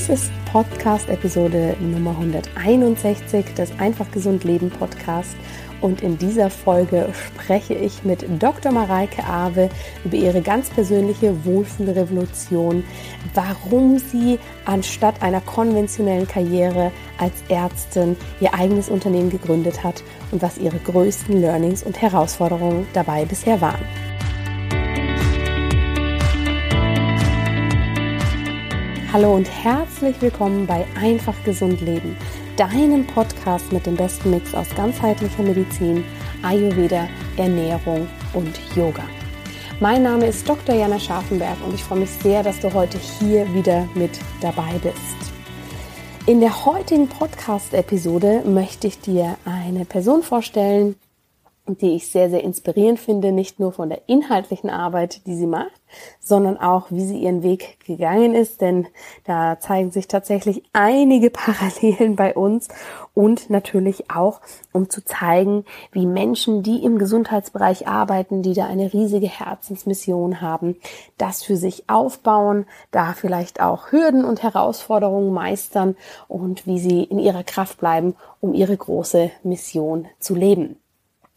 Dies ist Podcast-Episode Nummer 161 des Einfach Gesund Leben Podcast. Und in dieser Folge spreche ich mit Dr. Mareike Awe über ihre ganz persönliche Wohlfühlrevolution, warum sie anstatt einer konventionellen Karriere als Ärztin ihr eigenes Unternehmen gegründet hat und was ihre größten Learnings und Herausforderungen dabei bisher waren. Hallo und herzlich willkommen bei Einfach Gesund Leben, deinem Podcast mit dem besten Mix aus ganzheitlicher Medizin, Ayurveda, Ernährung und Yoga. Mein Name ist Dr. Jana Scharfenberg und ich freue mich sehr, dass du heute hier wieder mit dabei bist. In der heutigen Podcast-Episode möchte ich dir eine Person vorstellen, die ich sehr, sehr inspirierend finde, nicht nur von der inhaltlichen Arbeit, die sie macht, sondern auch, wie sie ihren Weg gegangen ist, denn da zeigen sich tatsächlich einige Parallelen bei uns und natürlich auch, um zu zeigen, wie Menschen, die im Gesundheitsbereich arbeiten, die da eine riesige Herzensmission haben, das für sich aufbauen, da vielleicht auch Hürden und Herausforderungen meistern und wie sie in ihrer Kraft bleiben, um ihre große Mission zu leben.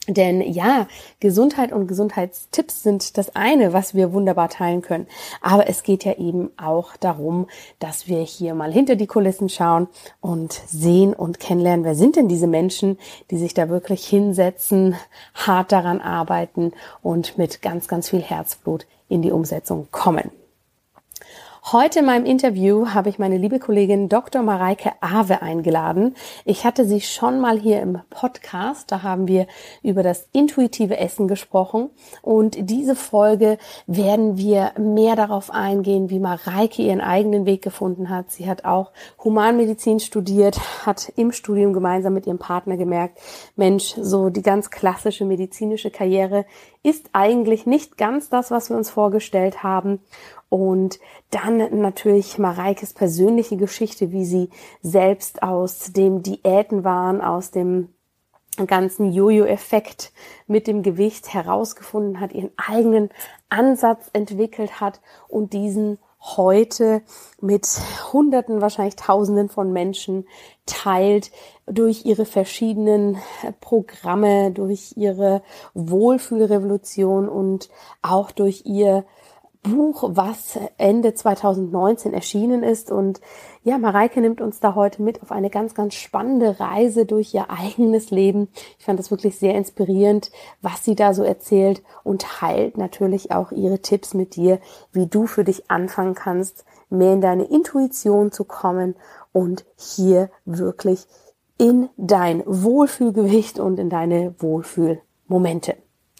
Denn ja, Gesundheit und Gesundheitstipps sind das eine, was wir wunderbar teilen können. Aber es geht ja eben auch darum, dass wir hier mal hinter die Kulissen schauen und sehen und kennenlernen, wer sind denn diese Menschen, die sich da wirklich hinsetzen, hart daran arbeiten und mit ganz, ganz viel Herzblut in die Umsetzung kommen. Heute in meinem Interview habe ich meine liebe Kollegin Dr. Mareike Awe eingeladen. Ich hatte sie schon mal hier im Podcast. Da haben wir über das intuitive Essen gesprochen. Und diese Folge werden wir mehr darauf eingehen, wie Mareike ihren eigenen Weg gefunden hat. Sie hat auch Humanmedizin studiert, hat im Studium gemeinsam mit ihrem Partner gemerkt, Mensch, so die ganz klassische medizinische Karriere ist eigentlich nicht ganz das, was wir uns vorgestellt haben. Und dann natürlich Mareikes persönliche Geschichte, wie sie selbst aus dem Diäten waren, aus dem ganzen Jojo-Effekt mit dem Gewicht herausgefunden hat, ihren eigenen Ansatz entwickelt hat und diesen heute mit Hunderten, wahrscheinlich Tausenden von Menschen teilt durch ihre verschiedenen Programme, durch ihre Wohlfühlrevolution und auch durch ihr Buch, was Ende 2019 erschienen ist. Und ja, Mareike nimmt uns da heute mit auf eine ganz, ganz spannende Reise durch ihr eigenes Leben. Ich fand das wirklich sehr inspirierend, was sie da so erzählt und teilt natürlich auch ihre Tipps mit dir, wie du für dich anfangen kannst, mehr in deine Intuition zu kommen und hier wirklich in dein Wohlfühlgewicht und in deine Wohlfühlmomente.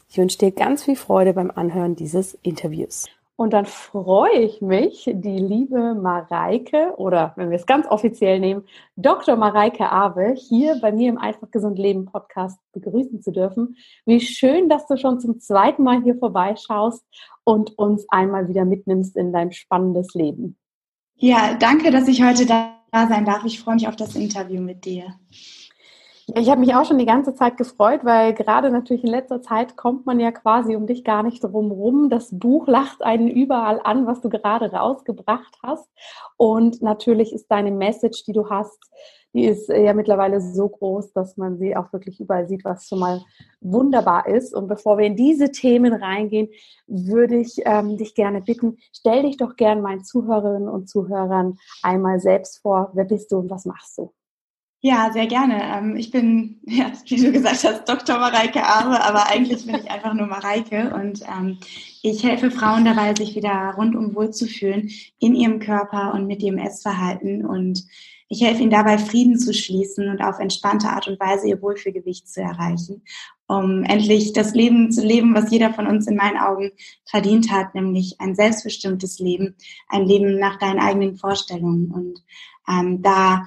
Ich wünsche dir ganz viel Freude beim Anhören dieses Interviews. Und dann freue ich mich, die liebe Mareike oder wenn wir es ganz offiziell nehmen, Dr. Mareike Awe hier bei mir im Einfach Gesund Leben Podcast begrüßen zu dürfen. Wie schön, dass du schon zum zweiten Mal hier vorbeischaust und uns einmal wieder mitnimmst in dein spannendes Leben. Ja, danke, dass ich heute da sein darf. Ich freue mich auf das Interview mit dir. Ja, ich habe mich auch schon die ganze Zeit gefreut, weil gerade natürlich in letzter Zeit kommt man ja quasi um dich gar nicht drum rum. Das Buch lacht einen überall an, was du gerade rausgebracht hast. Und natürlich ist deine Message, die du hast, die ist ja mittlerweile so groß, dass man sie auch wirklich überall sieht, was schon mal wunderbar ist. Und bevor wir in diese Themen reingehen, würde ich ähm, dich gerne bitten, stell dich doch gerne meinen Zuhörerinnen und Zuhörern einmal selbst vor. Wer bist du und was machst du? Ja, sehr gerne. Ähm, ich bin, ja, wie du gesagt hast, Dr. Mareike Abe, aber eigentlich bin ich einfach nur Mareike und ähm, ich helfe Frauen dabei, sich wieder rundum wohlzufühlen in ihrem Körper und mit ihrem Essverhalten und ich helfe ihnen dabei, Frieden zu schließen und auf entspannte Art und Weise ihr Wohlfühlgewicht zu erreichen, um endlich das Leben zu leben, was jeder von uns in meinen Augen verdient hat, nämlich ein selbstbestimmtes Leben, ein Leben nach deinen eigenen Vorstellungen. Und ähm, da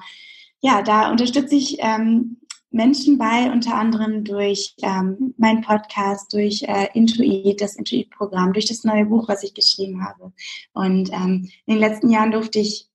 ja, da unterstütze ich ähm, Menschen bei, unter anderem durch ähm, meinen Podcast, durch äh, Intuit, das Intuit-Programm, durch das neue Buch, was ich geschrieben habe. Und ähm, in den letzten Jahren durfte ich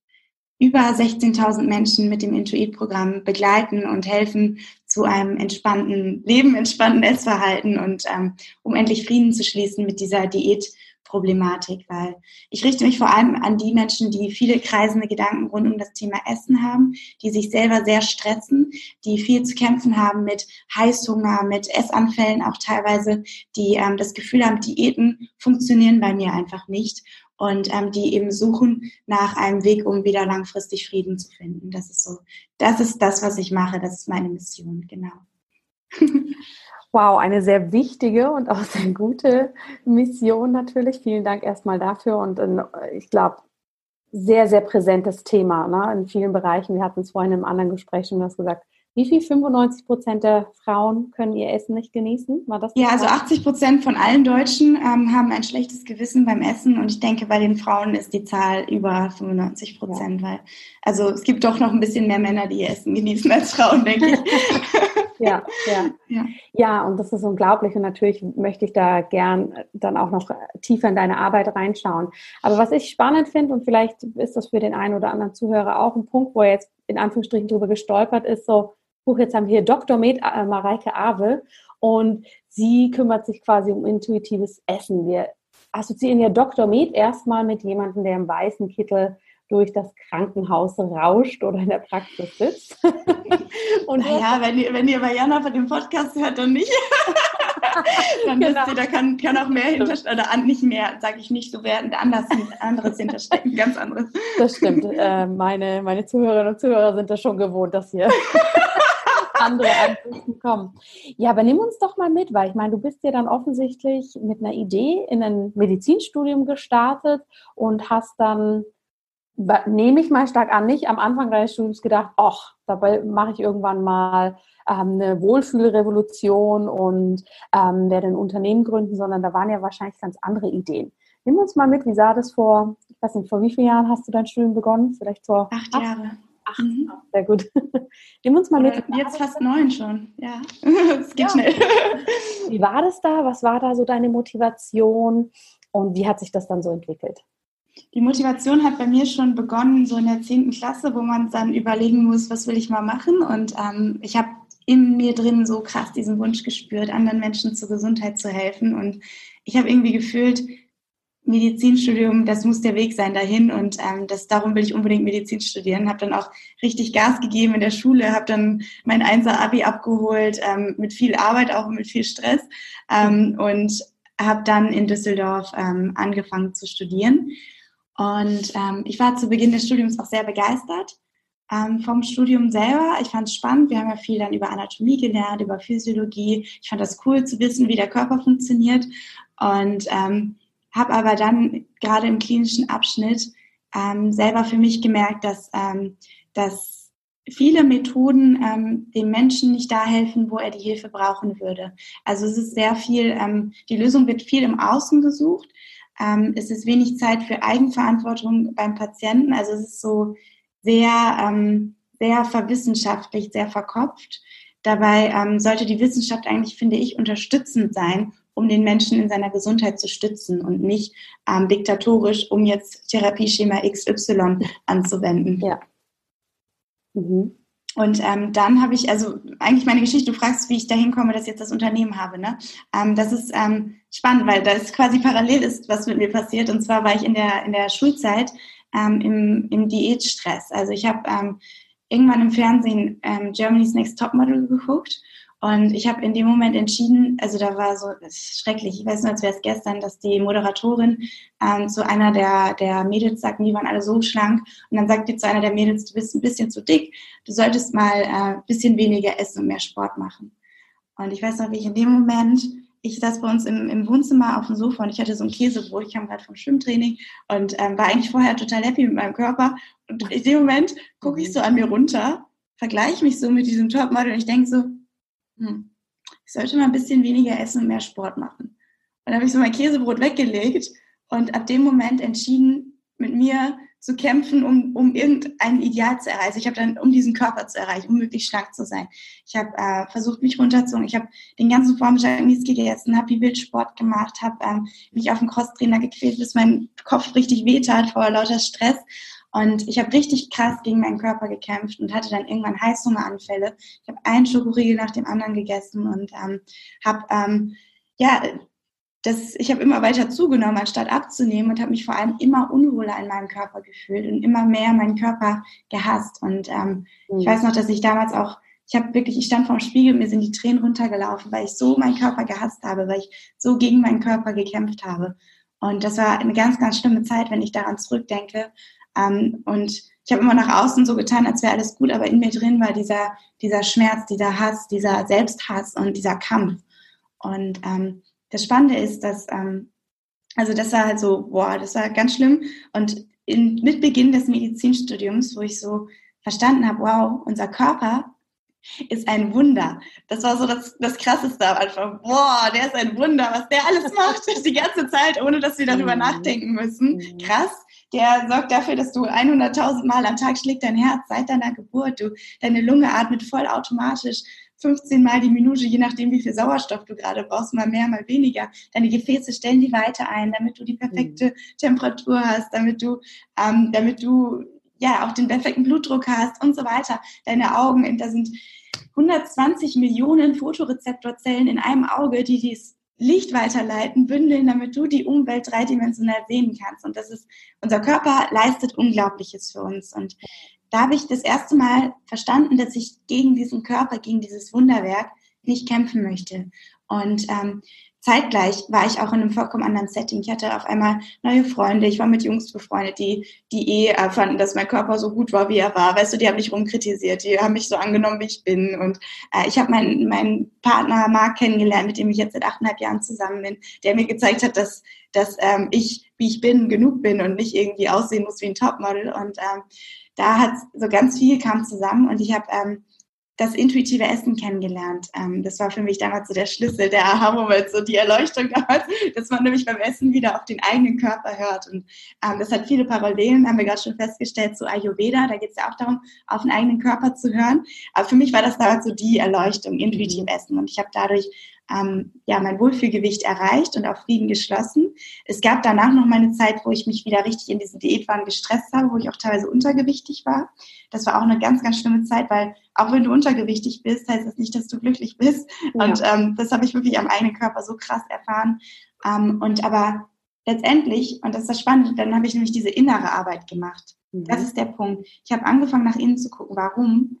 über 16.000 Menschen mit dem Intuit-Programm begleiten und helfen zu einem entspannten Leben, entspannten Essverhalten und ähm, um endlich Frieden zu schließen mit dieser Diät- Problematik, weil ich richte mich vor allem an die Menschen, die viele kreisende Gedanken rund um das Thema Essen haben, die sich selber sehr stressen, die viel zu kämpfen haben mit Heißhunger, mit Essanfällen auch teilweise, die ähm, das Gefühl haben, Diäten funktionieren bei mir einfach nicht und ähm, die eben suchen nach einem Weg, um wieder langfristig Frieden zu finden. Das ist so, das ist das, was ich mache, das ist meine Mission, genau. Wow, eine sehr wichtige und auch sehr gute Mission natürlich. Vielen Dank erstmal dafür und ich glaube, sehr, sehr präsentes Thema ne? in vielen Bereichen. Wir hatten es vorhin im anderen Gespräch schon gesagt. Wie viel 95 Prozent der Frauen können ihr Essen nicht genießen? War das ja, also 80 Prozent von allen Deutschen ähm, haben ein schlechtes Gewissen beim Essen und ich denke, bei den Frauen ist die Zahl über 95 Prozent, ja. weil also es gibt doch noch ein bisschen mehr Männer, die ihr Essen genießen als Frauen, denke ich. ja, ja, ja. Ja, und das ist unglaublich und natürlich möchte ich da gern dann auch noch tiefer in deine Arbeit reinschauen. Aber was ich spannend finde und vielleicht ist das für den einen oder anderen Zuhörer auch ein Punkt, wo er jetzt in Anführungsstrichen drüber gestolpert ist, so, Huch, jetzt haben wir hier Dr. Med äh, Mareike Awe und sie kümmert sich quasi um intuitives Essen. Wir assoziieren ja Dr. Med erstmal mit jemandem, der im weißen Kittel durch das Krankenhaus rauscht oder in der Praxis sitzt. und naja, wenn ihr, wenn ihr bei Jana von dem Podcast hört, dann nicht. dann genau. wisst ihr, da kann, kann auch mehr hinterstecken, oder nicht mehr, sage ich nicht, so werden anders, anderes hinterstecken, ganz anderes. Das stimmt. Äh, meine, meine Zuhörerinnen und Zuhörer sind das schon gewohnt, dass hier andere Ansichten kommen. Ja, aber nimm uns doch mal mit, weil ich meine, du bist ja dann offensichtlich mit einer Idee in ein Medizinstudium gestartet und hast dann, nehme ich mal stark an, nicht am Anfang deines Studiums gedacht, ach, dabei mache ich irgendwann mal ähm, eine Wohlfühlrevolution und ähm, werde ein Unternehmen gründen, sondern da waren ja wahrscheinlich ganz andere Ideen. Nimm uns mal mit, wie sah das vor, ich weiß nicht, vor wie vielen Jahren hast du dein Studium begonnen? Vielleicht vor acht, acht Jahre. Ach, mhm. sehr gut. Nimm uns mal mit. Äh, jetzt fast neun schon, ja. Es geht ja. schnell. Wie war das da? Was war da so deine Motivation? Und wie hat sich das dann so entwickelt? Die Motivation hat bei mir schon begonnen, so in der 10. Klasse, wo man dann überlegen muss, was will ich mal machen. Und ähm, ich habe in mir drin so krass diesen Wunsch gespürt, anderen Menschen zur Gesundheit zu helfen. Und ich habe irgendwie gefühlt, Medizinstudium, das muss der Weg sein dahin und ähm, das, darum will ich unbedingt Medizin studieren. Habe dann auch richtig Gas gegeben in der Schule, habe dann mein Einser Abi abgeholt, ähm, mit viel Arbeit, auch mit viel Stress ähm, und habe dann in Düsseldorf ähm, angefangen zu studieren. Und ähm, ich war zu Beginn des Studiums auch sehr begeistert ähm, vom Studium selber. Ich fand es spannend. Wir haben ja viel dann über Anatomie gelernt, über Physiologie. Ich fand das cool zu wissen, wie der Körper funktioniert und ähm, habe aber dann gerade im klinischen Abschnitt ähm, selber für mich gemerkt, dass, ähm, dass viele Methoden ähm, dem Menschen nicht da helfen, wo er die Hilfe brauchen würde. Also es ist sehr viel, ähm, die Lösung wird viel im Außen gesucht. Ähm, es ist wenig Zeit für Eigenverantwortung beim Patienten. Also es ist so sehr, ähm, sehr verwissenschaftlich, sehr verkopft. Dabei sollte die Wissenschaft eigentlich, finde ich, unterstützend sein um den Menschen in seiner Gesundheit zu stützen und nicht ähm, diktatorisch, um jetzt Therapieschema XY anzuwenden. Ja. Mhm. Und ähm, dann habe ich, also eigentlich meine Geschichte, du fragst, wie ich dahin komme, dass ich jetzt das Unternehmen habe. Ne? Ähm, das ist ähm, spannend, weil das quasi parallel ist, was mit mir passiert. Und zwar war ich in der, in der Schulzeit ähm, im, im Diätstress. Also ich habe ähm, irgendwann im Fernsehen ähm, Germany's Next Topmodel geguckt und ich habe in dem Moment entschieden, also da war so, schrecklich, ich weiß nur, als wäre es gestern, dass die Moderatorin ähm, zu einer der, der Mädels sagt, die waren alle so schlank. Und dann sagt die zu einer der Mädels, du bist ein bisschen zu dick, du solltest mal äh, ein bisschen weniger essen und mehr Sport machen. Und ich weiß noch, wie ich in dem Moment, ich saß bei uns im, im Wohnzimmer auf dem Sofa und ich hatte so ein Käsebrot, ich kam gerade vom Schwimmtraining und ähm, war eigentlich vorher total happy mit meinem Körper. Und in dem Moment gucke ich so an mir runter, vergleiche mich so mit diesem Topmodel und ich denke so, hm, ich sollte mal ein bisschen weniger essen und mehr Sport machen. Und dann habe ich so mein Käsebrot weggelegt und ab dem Moment entschieden, mit mir zu kämpfen, um, um irgendein Ideal zu erreichen. Ich habe dann, um diesen Körper zu erreichen, um möglichst schlank zu sein. Ich habe äh, versucht, mich runterzuholen. Ich habe den ganzen Vormittag nichts gegessen, habe wie wild Sport gemacht, habe ähm, mich auf den Crosstrainer gequält, bis mein Kopf richtig wehtat vor lauter Stress. Und ich habe richtig krass gegen meinen Körper gekämpft und hatte dann irgendwann Heißhungeranfälle. Ich habe einen Schokoriegel nach dem anderen gegessen und ähm, habe ähm, ja das, ich habe immer weiter zugenommen, anstatt abzunehmen und habe mich vor allem immer unwohler in meinem Körper gefühlt und immer mehr meinen Körper gehasst. Und ähm, mhm. ich weiß noch, dass ich damals auch, ich habe wirklich, ich stand vorm Spiegel, mir sind die Tränen runtergelaufen, weil ich so meinen Körper gehasst habe, weil ich so gegen meinen Körper gekämpft habe. Und das war eine ganz, ganz schlimme Zeit, wenn ich daran zurückdenke. Ähm, und ich habe immer nach außen so getan, als wäre alles gut, aber in mir drin war dieser, dieser Schmerz, dieser Hass, dieser Selbsthass und dieser Kampf. Und ähm, das Spannende ist, dass, ähm, also das war halt so, boah, das war ganz schlimm. Und in, mit Beginn des Medizinstudiums, wo ich so verstanden habe, wow, unser Körper ist ein Wunder. Das war so das, das Krasseste am Anfang. Boah, der ist ein Wunder, was der alles macht die ganze Zeit, ohne dass wir darüber mhm. nachdenken müssen. Mhm. Krass. Der sorgt dafür, dass du 100.000 Mal am Tag schlägt dein Herz seit deiner Geburt. Du, deine Lunge atmet vollautomatisch 15 Mal die Minute, je nachdem, wie viel Sauerstoff du gerade brauchst, mal mehr, mal weniger. Deine Gefäße stellen die Weite ein, damit du die perfekte mhm. Temperatur hast, damit du, ähm, damit du ja auch den perfekten Blutdruck hast und so weiter. Deine Augen, da sind 120 Millionen Fotorezeptorzellen in einem Auge, die dies Licht weiterleiten, bündeln, damit du die Umwelt dreidimensional sehen kannst. Und das ist, unser Körper leistet Unglaubliches für uns. Und da habe ich das erste Mal verstanden, dass ich gegen diesen Körper, gegen dieses Wunderwerk nicht kämpfen möchte. Und ähm, zeitgleich war ich auch in einem vollkommen anderen Setting. Ich hatte auf einmal neue Freunde. Ich war mit Jungs befreundet, die, die eh äh, fanden, dass mein Körper so gut war, wie er war. Weißt du, die haben mich rumkritisiert. Die haben mich so angenommen, wie ich bin. Und äh, ich habe meinen, meinen Partner Marc kennengelernt, mit dem ich jetzt seit achteinhalb Jahren zusammen bin, der mir gezeigt hat, dass, dass ähm, ich, wie ich bin, genug bin und nicht irgendwie aussehen muss wie ein Topmodel. Und ähm, da hat so ganz viel kam zusammen und ich habe ähm, das intuitive Essen kennengelernt. Ähm, das war für mich damals so der Schlüssel, der Aha-Moment, so die Erleuchtung damals, dass man nämlich beim Essen wieder auf den eigenen Körper hört. Und ähm, das hat viele Parallelen, haben wir gerade schon festgestellt, zu Ayurveda. Da geht es ja auch darum, auf den eigenen Körper zu hören. Aber für mich war das damals so die Erleuchtung, intuitiv Essen. Und ich habe dadurch ähm, ja, mein Wohlfühlgewicht erreicht und auf Frieden geschlossen. Es gab danach noch mal eine Zeit, wo ich mich wieder richtig in diesen Diätwahn gestresst habe, wo ich auch teilweise untergewichtig war. Das war auch eine ganz, ganz schlimme Zeit, weil auch wenn du untergewichtig bist, heißt das nicht, dass du glücklich bist. Ja. Und ähm, das habe ich wirklich am eigenen Körper so krass erfahren. Ähm, und aber letztendlich, und das ist das Spannende, dann habe ich nämlich diese innere Arbeit gemacht. Mhm. Das ist der Punkt. Ich habe angefangen, nach innen zu gucken, warum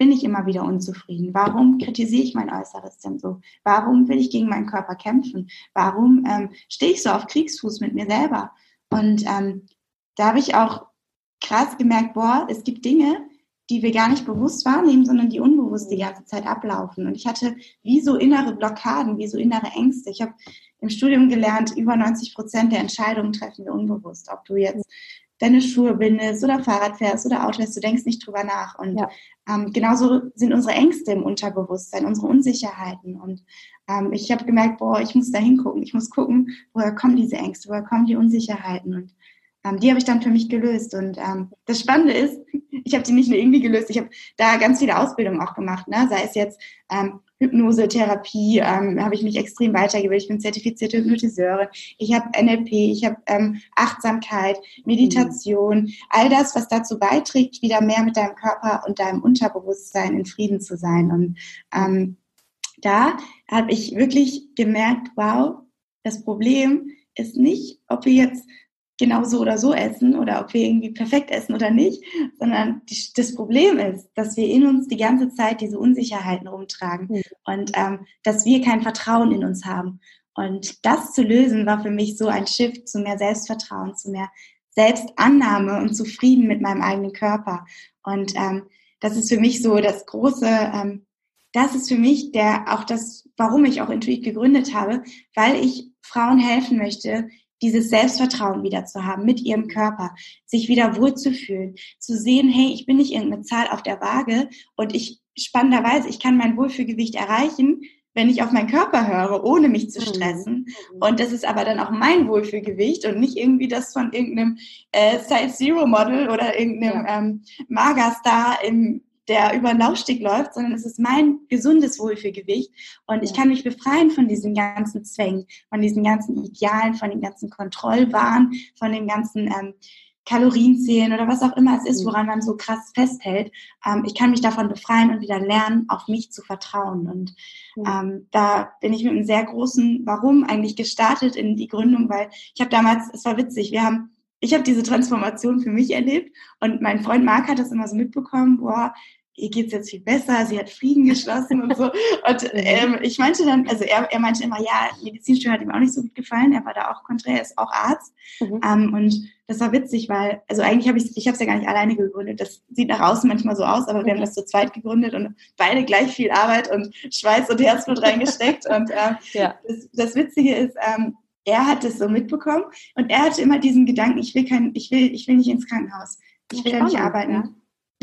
bin ich immer wieder unzufrieden? Warum kritisiere ich mein Äußeres denn so? Warum will ich gegen meinen Körper kämpfen? Warum ähm, stehe ich so auf Kriegsfuß mit mir selber? Und ähm, da habe ich auch krass gemerkt, boah, es gibt Dinge, die wir gar nicht bewusst wahrnehmen, sondern die unbewusst die ganze Zeit ablaufen. Und ich hatte wie so innere Blockaden, wie so innere Ängste. Ich habe im Studium gelernt, über 90 Prozent der Entscheidungen treffen wir unbewusst. Ob du jetzt deine Schuhe bindest oder Fahrrad fährst oder Auto fährst, du denkst nicht drüber nach. Und ja. ähm, genauso sind unsere Ängste im Unterbewusstsein, unsere Unsicherheiten. Und ähm, ich habe gemerkt, boah, ich muss da hingucken. Ich muss gucken, woher kommen diese Ängste, woher kommen die Unsicherheiten. Und ähm, die habe ich dann für mich gelöst. Und ähm, das Spannende ist, ich habe die nicht nur irgendwie gelöst, ich habe da ganz viele Ausbildungen auch gemacht, ne? sei es jetzt ähm, Hypnose, Therapie, ähm, habe ich mich extrem weitergebildet. Ich bin zertifizierte Hypnotiseurin. Ich habe NLP, ich habe ähm, Achtsamkeit, Meditation, mhm. all das, was dazu beiträgt, wieder mehr mit deinem Körper und deinem Unterbewusstsein in Frieden zu sein. Und ähm, da habe ich wirklich gemerkt, wow, das Problem ist nicht, ob wir jetzt genau so oder so essen oder ob wir irgendwie perfekt essen oder nicht, sondern die, das Problem ist, dass wir in uns die ganze Zeit diese Unsicherheiten rumtragen mhm. und ähm, dass wir kein Vertrauen in uns haben. Und das zu lösen war für mich so ein Shift zu mehr Selbstvertrauen, zu mehr Selbstannahme und Zufrieden mit meinem eigenen Körper. Und ähm, das ist für mich so das große, ähm, das ist für mich der auch das, warum ich auch Intuit gegründet habe, weil ich Frauen helfen möchte, dieses Selbstvertrauen wieder zu haben mit ihrem Körper, sich wieder wohlzufühlen, zu sehen, hey, ich bin nicht irgendeine Zahl auf der Waage und ich spannenderweise, ich kann mein Wohlfühlgewicht erreichen, wenn ich auf meinen Körper höre, ohne mich zu mhm. stressen. Mhm. Und das ist aber dann auch mein Wohlfühlgewicht und nicht irgendwie das von irgendeinem äh, Size Zero Model oder irgendeinem ja. ähm, Magerstar im der über den Laufsteg läuft, sondern es ist mein gesundes Wohlfühlgewicht und ich kann mich befreien von diesen ganzen Zwängen, von diesen ganzen Idealen, von den ganzen Kontrollwahn, von dem ganzen ähm, Kalorien zählen oder was auch immer es ist, mhm. woran man so krass festhält. Ähm, ich kann mich davon befreien und wieder lernen, auf mich zu vertrauen. Und ähm, da bin ich mit einem sehr großen Warum eigentlich gestartet in die Gründung, weil ich habe damals, es war witzig, wir haben ich habe diese Transformation für mich erlebt und mein Freund Marc hat das immer so mitbekommen, boah, ihr geht's jetzt viel besser, sie hat Frieden geschlossen und so. Und mhm. ähm, ich meinte dann, also er, er meinte immer, ja, Medizinstudium hat ihm auch nicht so gut gefallen, er war da auch konträr, er ist auch Arzt. Mhm. Ähm, und das war witzig, weil, also eigentlich habe ich, ich habe es ja gar nicht alleine gegründet. Das sieht nach außen manchmal so aus, aber wir haben das zu zweit gegründet und beide gleich viel Arbeit und Schweiß und Herzblut reingesteckt. und ähm, ja. das, das Witzige ist, ähm, er hat es so mitbekommen und er hatte immer diesen Gedanken, ich will kein, ich will, ich will nicht ins Krankenhaus. Ich will ja nicht arbeiten. Ja.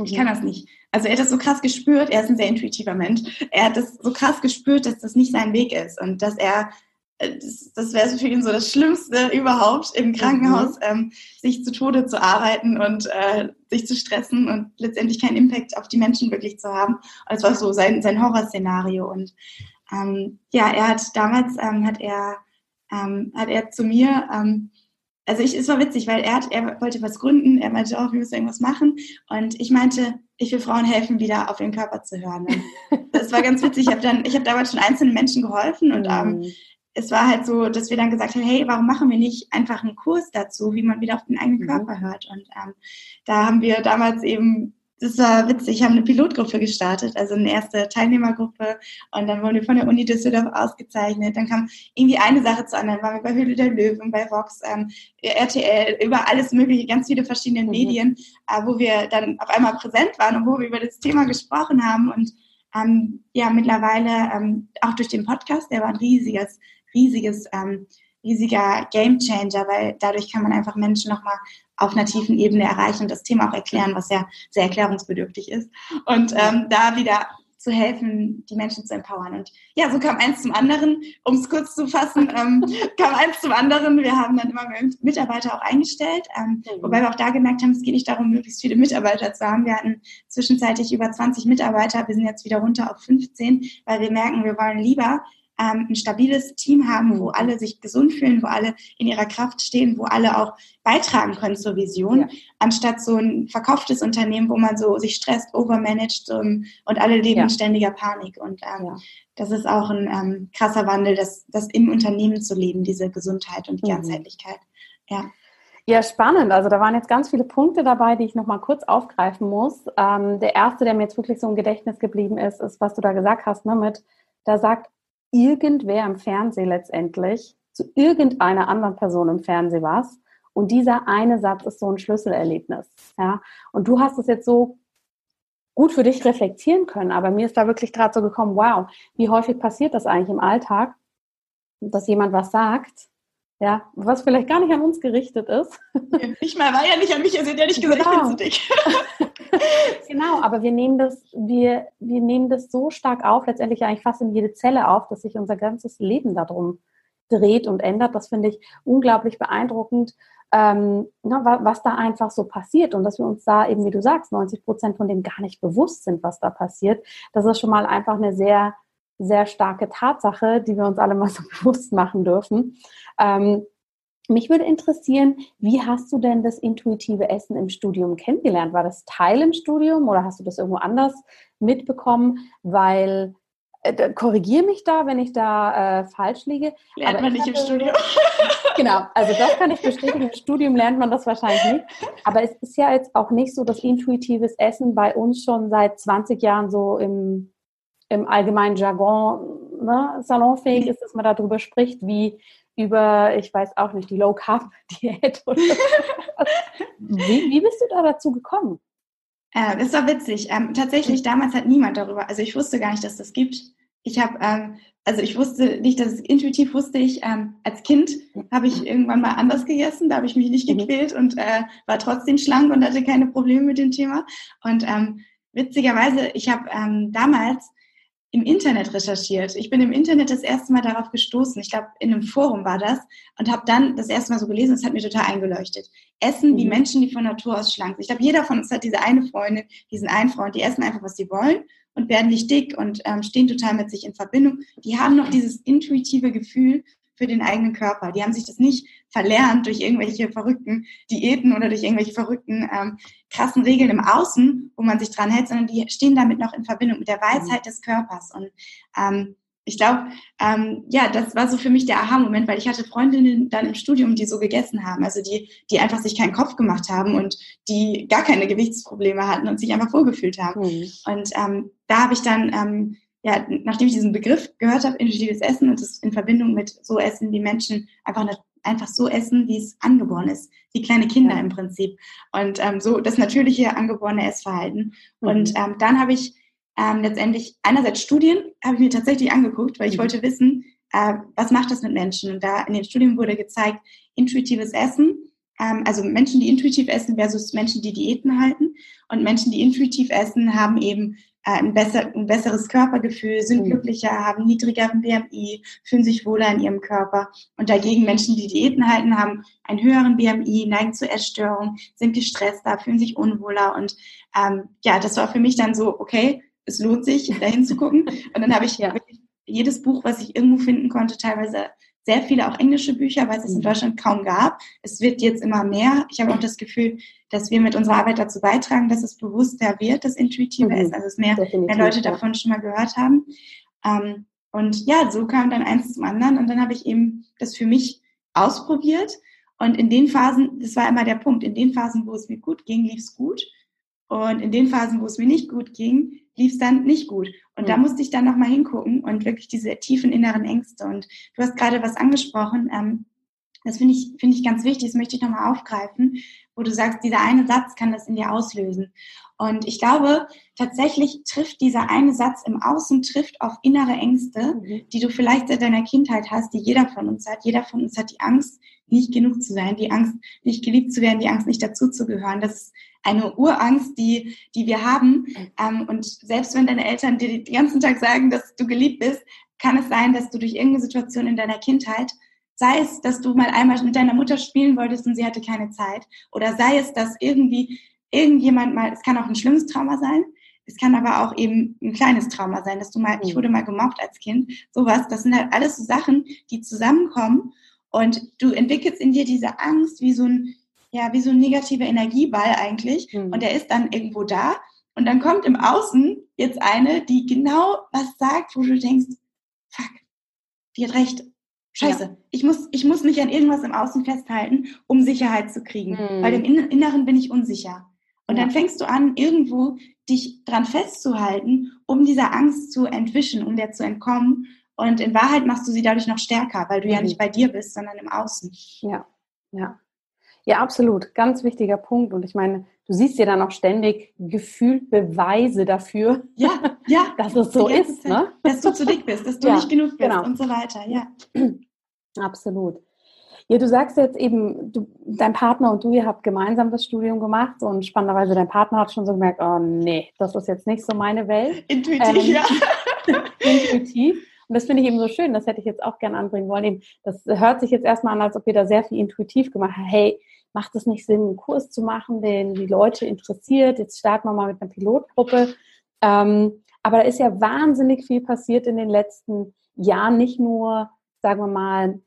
Ich kann das nicht. Also er hat das so krass gespürt, er ist ein sehr intuitiver Mensch, er hat das so krass gespürt, dass das nicht sein Weg ist und dass er, äh, das, das wäre für ihn so das Schlimmste überhaupt, im Krankenhaus mhm. ähm, sich zu Tode zu arbeiten und äh, sich zu stressen und letztendlich keinen Impact auf die Menschen wirklich zu haben. Das war so sein, sein Horrorszenario und ähm, ja, er hat damals, ähm, hat er, ähm, hat er zu mir, ähm, also ich, es war witzig, weil er, hat, er wollte was gründen, er meinte auch, wir müssen irgendwas machen. Und ich meinte, ich will Frauen helfen, wieder auf ihren Körper zu hören. Und das war ganz witzig. Ich habe dann, ich habe damals schon einzelnen Menschen geholfen und ähm, mhm. es war halt so, dass wir dann gesagt haben, hey, warum machen wir nicht einfach einen Kurs dazu, wie man wieder auf den eigenen mhm. Körper hört? Und ähm, da haben wir damals eben das war witzig. Ich habe eine Pilotgruppe gestartet, also eine erste Teilnehmergruppe. Und dann wurden wir von der Uni Düsseldorf ausgezeichnet. Dann kam irgendwie eine Sache zu anderen. Waren wir bei Höhle der Löwen, bei Vox, ähm, RTL, über alles mögliche, ganz viele verschiedene mhm. Medien, äh, wo wir dann auf einmal präsent waren und wo wir über das Thema gesprochen haben. Und ähm, ja, mittlerweile ähm, auch durch den Podcast, der war ein riesiges, riesiges ähm, riesiger Gamechanger, weil dadurch kann man einfach Menschen nochmal auf einer tiefen Ebene erreichen und das Thema auch erklären, was ja sehr erklärungsbedürftig ist. Und ähm, da wieder zu helfen, die Menschen zu empowern. Und ja, so kam eins zum anderen. Um es kurz zu fassen, ähm, kam eins zum anderen. Wir haben dann immer mehr Mitarbeiter auch eingestellt, ähm, mhm. wobei wir auch da gemerkt haben, es geht nicht darum, möglichst viele Mitarbeiter zu haben. Wir hatten zwischenzeitlich über 20 Mitarbeiter. Wir sind jetzt wieder runter auf 15, weil wir merken, wir wollen lieber ähm, ein stabiles Team haben, wo alle sich gesund fühlen, wo alle in ihrer Kraft stehen, wo alle auch beitragen können zur Vision, ja. anstatt so ein verkauftes Unternehmen, wo man so sich stresst, overmanagt um, und alle leben ja. in ständiger Panik. Und ähm, ja. das ist auch ein ähm, krasser Wandel, das, das im Unternehmen zu leben, diese Gesundheit und die mhm. Ganzheitlichkeit. Ja. Ja, spannend. Also da waren jetzt ganz viele Punkte dabei, die ich nochmal kurz aufgreifen muss. Ähm, der erste, der mir jetzt wirklich so im Gedächtnis geblieben ist, ist, was du da gesagt hast, ne, mit, da sagt irgendwer im Fernsehen letztendlich zu irgendeiner anderen Person im Fernsehen was. Und dieser eine Satz ist so ein Schlüsselerlebnis. Ja? Und du hast es jetzt so gut für dich reflektieren können, aber mir ist da wirklich gerade so gekommen, wow, wie häufig passiert das eigentlich im Alltag, dass jemand was sagt ja, was vielleicht gar nicht an uns gerichtet ist. Ich mal, war ja nicht an mich, seht ja nicht gesagt, genau. ich bin zu dick. genau, aber wir nehmen das, wir, wir nehmen das so stark auf, letztendlich eigentlich fast in jede Zelle auf, dass sich unser ganzes Leben darum dreht und ändert. Das finde ich unglaublich beeindruckend, ähm, na, ne, was da einfach so passiert und dass wir uns da eben, wie du sagst, 90 Prozent von dem gar nicht bewusst sind, was da passiert. Das ist schon mal einfach eine sehr sehr starke Tatsache, die wir uns alle mal so bewusst machen dürfen. Ähm, mich würde interessieren, wie hast du denn das intuitive Essen im Studium kennengelernt? War das Teil im Studium oder hast du das irgendwo anders mitbekommen? Weil, äh, korrigiere mich da, wenn ich da äh, falsch liege. Lernt man nicht im Studium. genau, also das kann ich bestätigen. Im Studium lernt man das wahrscheinlich nicht. Aber es ist ja jetzt auch nicht so, dass intuitives Essen bei uns schon seit 20 Jahren so im im allgemeinen Jargon ne, salonfähig mhm. ist, dass man darüber spricht, wie über, ich weiß auch nicht, die Low-Carb-Diät oder wie, wie bist du da dazu gekommen? Äh, das war witzig. Ähm, tatsächlich, damals hat niemand darüber, also ich wusste gar nicht, dass das gibt. Ich habe, ähm, also ich wusste nicht, dass es intuitiv wusste ich, ähm, als Kind habe ich irgendwann mal anders gegessen, da habe ich mich nicht mhm. gequält und äh, war trotzdem schlank und hatte keine Probleme mit dem Thema. Und ähm, witzigerweise, ich habe ähm, damals im Internet recherchiert. Ich bin im Internet das erste Mal darauf gestoßen. Ich glaube, in einem Forum war das und habe dann das erste Mal so gelesen. Das hat mir total eingeleuchtet. Essen mhm. wie Menschen, die von Natur aus schlank sind. Ich glaube, jeder von uns hat diese eine Freundin, diesen einen Freund, die essen einfach, was sie wollen und werden nicht dick und ähm, stehen total mit sich in Verbindung. Die haben noch dieses intuitive Gefühl für den eigenen Körper. Die haben sich das nicht verlernt durch irgendwelche verrückten Diäten oder durch irgendwelche verrückten ähm, krassen Regeln im Außen, wo man sich dran hält, sondern die stehen damit noch in Verbindung mit der Weisheit des Körpers. Und ähm, ich glaube, ähm, ja, das war so für mich der Aha-Moment, weil ich hatte Freundinnen dann im Studium, die so gegessen haben, also die, die einfach sich keinen Kopf gemacht haben und die gar keine Gewichtsprobleme hatten und sich einfach vorgefühlt haben. Mhm. Und ähm, da habe ich dann, ähm, ja, nachdem ich diesen Begriff gehört habe, intuitives Essen und das in Verbindung mit so Essen, wie Menschen einfach eine, einfach so essen, wie es angeboren ist, wie kleine Kinder ja. im Prinzip. Und ähm, so das natürliche angeborene Essverhalten. Mhm. Und ähm, dann habe ich ähm, letztendlich einerseits Studien habe ich mir tatsächlich angeguckt, weil ich mhm. wollte wissen, äh, was macht das mit Menschen? Und da in den Studien wurde gezeigt, intuitives Essen, ähm, also Menschen, die intuitiv essen versus Menschen, die Diäten halten. Und Menschen, die intuitiv essen, haben eben äh, ein, besser, ein besseres Körpergefühl, sind mhm. glücklicher, haben niedrigeren BMI, fühlen sich wohler in ihrem Körper. Und dagegen Menschen, die Diäten halten, haben einen höheren BMI, neigen zu Essstörungen, sind gestresster, fühlen sich unwohler. Und ähm, ja, das war für mich dann so, okay, es lohnt sich, dahin zu gucken. Und dann habe ich ja. jedes Buch, was ich irgendwo finden konnte, teilweise sehr viele auch englische Bücher, weil es es in mhm. Deutschland kaum gab. Es wird jetzt immer mehr. Ich habe auch das Gefühl, dass wir mit unserer Arbeit dazu beitragen, dass es bewusster wird, das Intuitive mhm. ist, also es mehr, mehr Leute davon schon mal gehört haben. Ähm, und ja, so kam dann eins zum anderen und dann habe ich eben das für mich ausprobiert und in den Phasen, das war immer der Punkt, in den Phasen, wo es mir gut ging, lief es gut und in den Phasen, wo es mir nicht gut ging, lief es dann nicht gut. Und mhm. da musste ich dann nochmal hingucken und wirklich diese tiefen inneren Ängste. Und du hast gerade was angesprochen, ähm, das finde ich, finde ich ganz wichtig, das möchte ich nochmal aufgreifen, wo du sagst, dieser eine Satz kann das in dir auslösen. Und ich glaube, tatsächlich trifft dieser eine Satz im Außen, trifft auf innere Ängste, mhm. die du vielleicht seit deiner Kindheit hast, die jeder von uns hat. Jeder von uns hat die Angst, nicht genug zu sein, die Angst, nicht geliebt zu werden, die Angst, nicht dazuzugehören. Das ist eine Urangst, die, die wir haben. Ähm, und selbst wenn deine Eltern dir den ganzen Tag sagen, dass du geliebt bist, kann es sein, dass du durch irgendeine Situation in deiner Kindheit Sei es, dass du mal einmal mit deiner Mutter spielen wolltest und sie hatte keine Zeit. Oder sei es, dass irgendwie irgendjemand mal, es kann auch ein schlimmes Trauma sein, es kann aber auch eben ein kleines Trauma sein, dass du mal, ich mhm. wurde mal gemobbt als Kind, sowas. Das sind halt alles so Sachen, die zusammenkommen und du entwickelst in dir diese Angst wie so ein, ja, wie so ein negativer Energieball eigentlich. Mhm. Und der ist dann irgendwo da. Und dann kommt im Außen jetzt eine, die genau was sagt, wo du denkst, fuck, die hat recht. Scheiße, ja. ich, muss, ich muss mich an irgendwas im Außen festhalten, um Sicherheit zu kriegen. Mhm. Weil im Inneren bin ich unsicher. Und ja. dann fängst du an, irgendwo dich dran festzuhalten, um dieser Angst zu entwischen, um der zu entkommen. Und in Wahrheit machst du sie dadurch noch stärker, weil du mhm. ja nicht bei dir bist, sondern im Außen. Ja, ja. Ja, absolut. Ganz wichtiger Punkt. Und ich meine, du siehst ja dann auch ständig gefühlt Beweise dafür, ja, ja, dass es so ist. Ne? Dass du zu dick bist, dass du ja, nicht genug bist genau. und so weiter. Ja. Absolut. Ja, du sagst jetzt eben, du, dein Partner und du, ihr habt gemeinsam das Studium gemacht und spannenderweise dein Partner hat schon so gemerkt, oh nee, das ist jetzt nicht so meine Welt. Intuitiv, ähm, ja. intuitiv. Und das finde ich eben so schön, das hätte ich jetzt auch gerne anbringen wollen. Das hört sich jetzt erstmal an, als ob ihr da sehr viel intuitiv gemacht habt. Hey, macht es nicht Sinn, einen Kurs zu machen, den die Leute interessiert? Jetzt starten wir mal mit einer Pilotgruppe. Ähm, aber da ist ja wahnsinnig viel passiert in den letzten Jahren, nicht nur, sagen wir mal,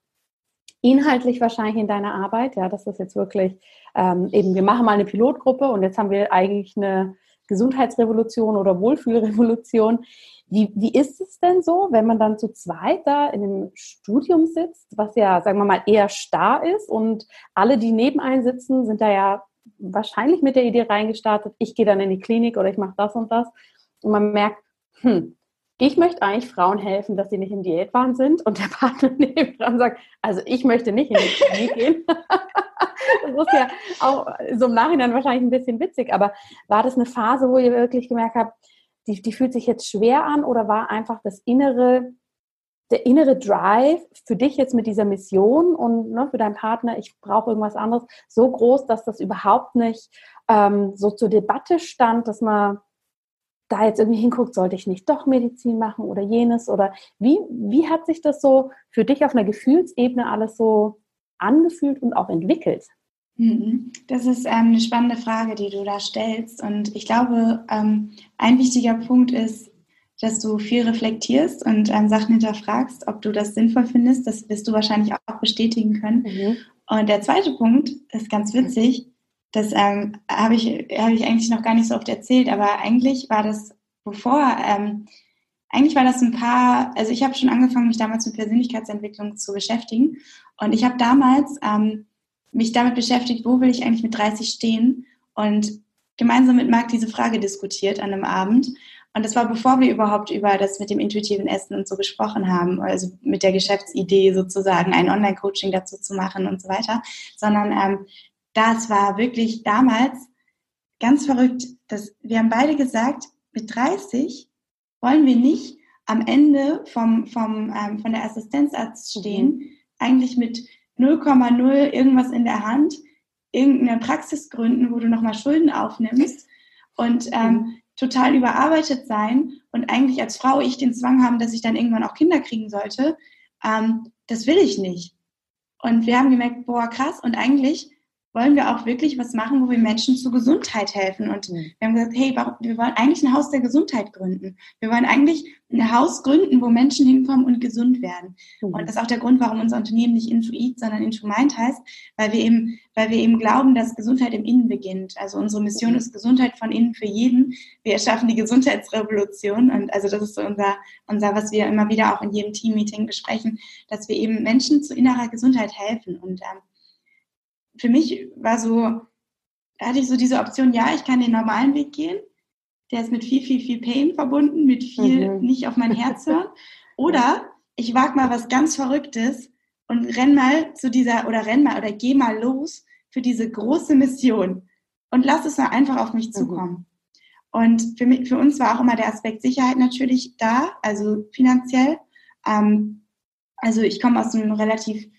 inhaltlich wahrscheinlich in deiner Arbeit. Ja, das ist jetzt wirklich ähm, eben, wir machen mal eine Pilotgruppe und jetzt haben wir eigentlich eine Gesundheitsrevolution oder Wohlfühlrevolution. Wie, wie ist es denn so, wenn man dann zu zweit da in einem Studium sitzt, was ja, sagen wir mal, eher starr ist und alle, die neben einem sitzen, sind da ja wahrscheinlich mit der Idee reingestartet, ich gehe dann in die Klinik oder ich mache das und das. Und man merkt, hm, ich möchte eigentlich Frauen helfen, dass sie nicht im Diätwahn sind und der Partner neben dran sagt, also ich möchte nicht in die Klinik gehen. das ist ja auch so im Nachhinein wahrscheinlich ein bisschen witzig, aber war das eine Phase, wo ihr wirklich gemerkt habt, die, die fühlt sich jetzt schwer an oder war einfach das innere, der innere Drive für dich jetzt mit dieser Mission und ne, für deinen Partner, ich brauche irgendwas anderes, so groß, dass das überhaupt nicht ähm, so zur Debatte stand, dass man da jetzt irgendwie hinguckt, sollte ich nicht doch Medizin machen oder jenes oder wie, wie hat sich das so für dich auf einer Gefühlsebene alles so angefühlt und auch entwickelt? Mhm. Das ist ähm, eine spannende Frage, die du da stellst. Und ich glaube, ähm, ein wichtiger Punkt ist, dass du viel reflektierst und ähm, Sachen hinterfragst, ob du das sinnvoll findest. Das wirst du wahrscheinlich auch bestätigen können. Mhm. Und der zweite Punkt ist ganz witzig. Das habe ich, hab ich eigentlich noch gar nicht so oft erzählt, aber eigentlich war das, bevor, eigentlich war das ein paar, also ich habe schon angefangen, mich damals mit Persönlichkeitsentwicklung zu beschäftigen. Und ich habe damals ähm, mich damit beschäftigt, wo will ich eigentlich mit 30 stehen? Und gemeinsam mit Marc diese Frage diskutiert an einem Abend. Und das war bevor wir überhaupt über das mit dem intuitiven Essen und so gesprochen haben, also mit der Geschäftsidee sozusagen ein Online-Coaching dazu zu machen und so weiter, sondern ähm, das war wirklich damals ganz verrückt. Dass wir haben beide gesagt, mit 30 wollen wir nicht am Ende vom, vom, ähm, von der Assistenzarzt stehen, eigentlich mit 0,0 irgendwas in der Hand, irgendeine Praxis gründen, wo du nochmal Schulden aufnimmst und ähm, mhm. total überarbeitet sein und eigentlich als Frau ich den Zwang haben, dass ich dann irgendwann auch Kinder kriegen sollte. Ähm, das will ich nicht. Und wir haben gemerkt, boah, krass. Und eigentlich wollen wir auch wirklich was machen, wo wir Menschen zur Gesundheit helfen. Und mhm. wir haben gesagt, hey, wir wollen eigentlich ein Haus der Gesundheit gründen. Wir wollen eigentlich ein Haus gründen, wo Menschen hinkommen und gesund werden. Mhm. Und das ist auch der Grund, warum unser Unternehmen nicht Intuit, sondern Intumind heißt, weil wir eben, weil wir eben glauben, dass Gesundheit im Innen beginnt. Also unsere Mission mhm. ist Gesundheit von innen für jeden. Wir erschaffen die Gesundheitsrevolution. Und also das ist so unser, unser, was wir immer wieder auch in jedem Teammeeting besprechen, dass wir eben Menschen zu innerer Gesundheit helfen. Und ähm, für mich war so, hatte ich so diese Option, ja, ich kann den normalen Weg gehen. Der ist mit viel, viel, viel Pain verbunden, mit viel mhm. nicht auf mein Herz hören. Oder ich wage mal was ganz Verrücktes und renn mal zu dieser, oder renn mal oder geh mal los für diese große Mission und lass es mal einfach auf mich mhm. zukommen. Mhm. Und für, mich, für uns war auch immer der Aspekt Sicherheit natürlich da, also finanziell. Ähm, also ich komme aus einem relativ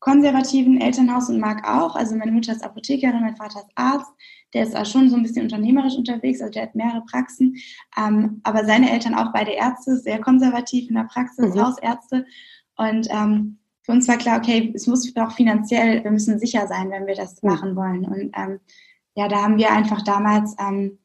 konservativen Elternhaus und mag auch. Also meine Mutter ist Apothekerin, mein Vater ist Arzt. Der ist auch schon so ein bisschen unternehmerisch unterwegs, also der hat mehrere Praxen. Ähm, aber seine Eltern auch beide Ärzte, sehr konservativ in der Praxis, mhm. Hausärzte. Und ähm, für uns war klar, okay, es muss auch finanziell, wir müssen sicher sein, wenn wir das mhm. machen wollen. Und ähm, ja, da haben wir einfach damals ähm,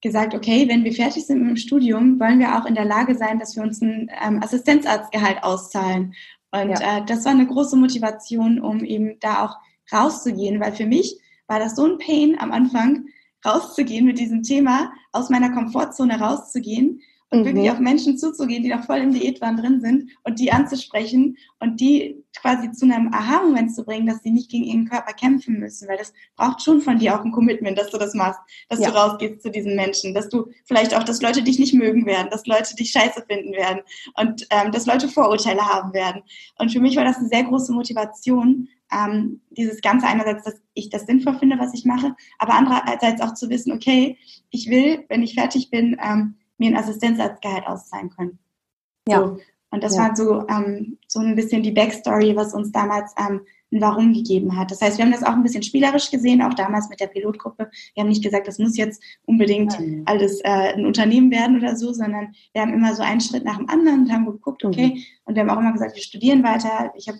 gesagt, okay, wenn wir fertig sind mit dem Studium, wollen wir auch in der Lage sein, dass wir uns ein ähm, Assistenzarztgehalt auszahlen. Und ja. äh, das war eine große Motivation, um eben da auch rauszugehen, weil für mich war das so ein Pain am Anfang, rauszugehen mit diesem Thema, aus meiner Komfortzone rauszugehen und mhm. wirklich auf Menschen zuzugehen, die noch voll im Diätwahn drin sind und die anzusprechen und die quasi zu einem Aha-Moment zu bringen, dass sie nicht gegen ihren Körper kämpfen müssen, weil das braucht schon von dir auch ein Commitment, dass du das machst, dass ja. du rausgehst zu diesen Menschen, dass du vielleicht auch, dass Leute dich nicht mögen werden, dass Leute dich scheiße finden werden und ähm, dass Leute Vorurteile haben werden. Und für mich war das eine sehr große Motivation, ähm, dieses Ganze einerseits, dass ich das sinnvoll finde, was ich mache, aber andererseits auch zu wissen, okay, ich will, wenn ich fertig bin, ähm, mir ein Assistenzarztgehalt auszahlen können. Ja. So. Und das ja. war so, ähm, so ein bisschen die Backstory, was uns damals ähm, ein Warum gegeben hat. Das heißt, wir haben das auch ein bisschen spielerisch gesehen, auch damals mit der Pilotgruppe. Wir haben nicht gesagt, das muss jetzt unbedingt mhm. alles äh, ein Unternehmen werden oder so, sondern wir haben immer so einen Schritt nach dem anderen und haben geguckt, okay, mhm. und wir haben auch immer gesagt, wir studieren weiter. Ich hab,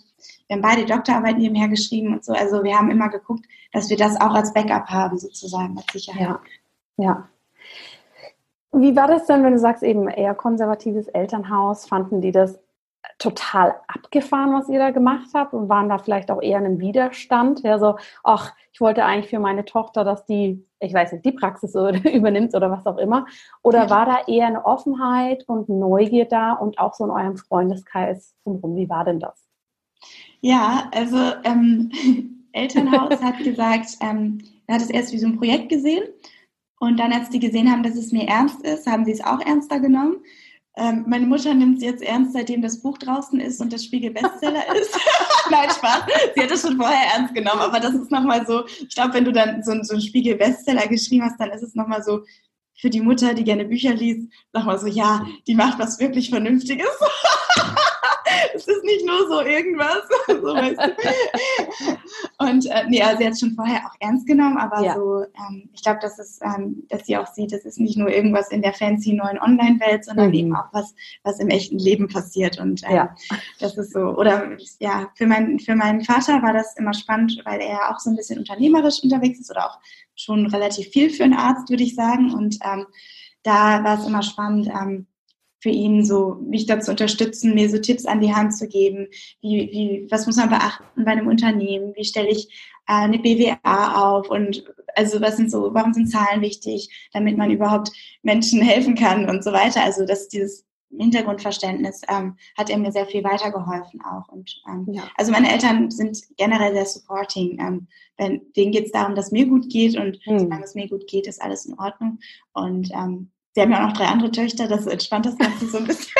wir haben beide Doktorarbeiten nebenher geschrieben und so. Also wir haben immer geguckt, dass wir das auch als Backup haben, sozusagen, als Sicherheit. Ja. ja. Wie war das denn, wenn du sagst, eben eher konservatives Elternhaus? Fanden die das total abgefahren, was ihr da gemacht habt und waren da vielleicht auch eher in einem Widerstand? Ja, so, ach, ich wollte eigentlich für meine Tochter, dass die, ich weiß nicht, die Praxis übernimmt oder was auch immer. Oder war da eher eine Offenheit und Neugier da und auch so in eurem Freundeskreis drumherum? Wie war denn das? Ja, also ähm, Elternhaus hat gesagt, ähm, er hat es erst wie so ein Projekt gesehen und dann, als die gesehen haben, dass es mir ernst ist, haben sie es auch ernster genommen. Ähm, meine Mutter nimmt es jetzt ernst, seitdem das Buch draußen ist und das Spiegel Bestseller ist. Nein, Spaß. Sie hat es schon vorher ernst genommen, aber das ist nochmal so, ich glaube, wenn du dann so, so einen Spiegel Bestseller geschrieben hast, dann ist es nochmal so für die Mutter, die gerne Bücher liest, nochmal so, ja, die macht was wirklich Vernünftiges. es ist nicht nur so irgendwas. so, weißt du. Und äh, nee, also sie hat es schon vorher auch ernst genommen, aber ja. so, ähm, ich glaube, dass es, ähm, dass sie auch sieht, es ist nicht nur irgendwas in der fancy neuen Online-Welt, sondern mhm. eben auch was, was im echten Leben passiert. Und ähm, ja. das ist so, oder ja, für, mein, für meinen Vater war das immer spannend, weil er auch so ein bisschen unternehmerisch unterwegs ist oder auch schon relativ viel für einen Arzt, würde ich sagen. Und ähm, da war es immer spannend, ähm, für ihn so, mich dazu unterstützen, mir so Tipps an die Hand zu geben, wie, wie, was muss man beachten bei einem Unternehmen, wie stelle ich äh, eine BWA auf und also was sind so, warum sind Zahlen wichtig, damit man überhaupt Menschen helfen kann und so weiter. Also dass dieses Hintergrundverständnis ähm, hat er mir sehr viel weitergeholfen auch. Und ähm, ja. also meine Eltern sind generell sehr supporting. Ähm, wenn, denen geht es darum, dass mir gut geht und mhm. solange es mir gut geht, ist alles in Ordnung. Und ähm, sie haben ja auch noch drei andere Töchter, das entspannt das Ganze so ein bisschen.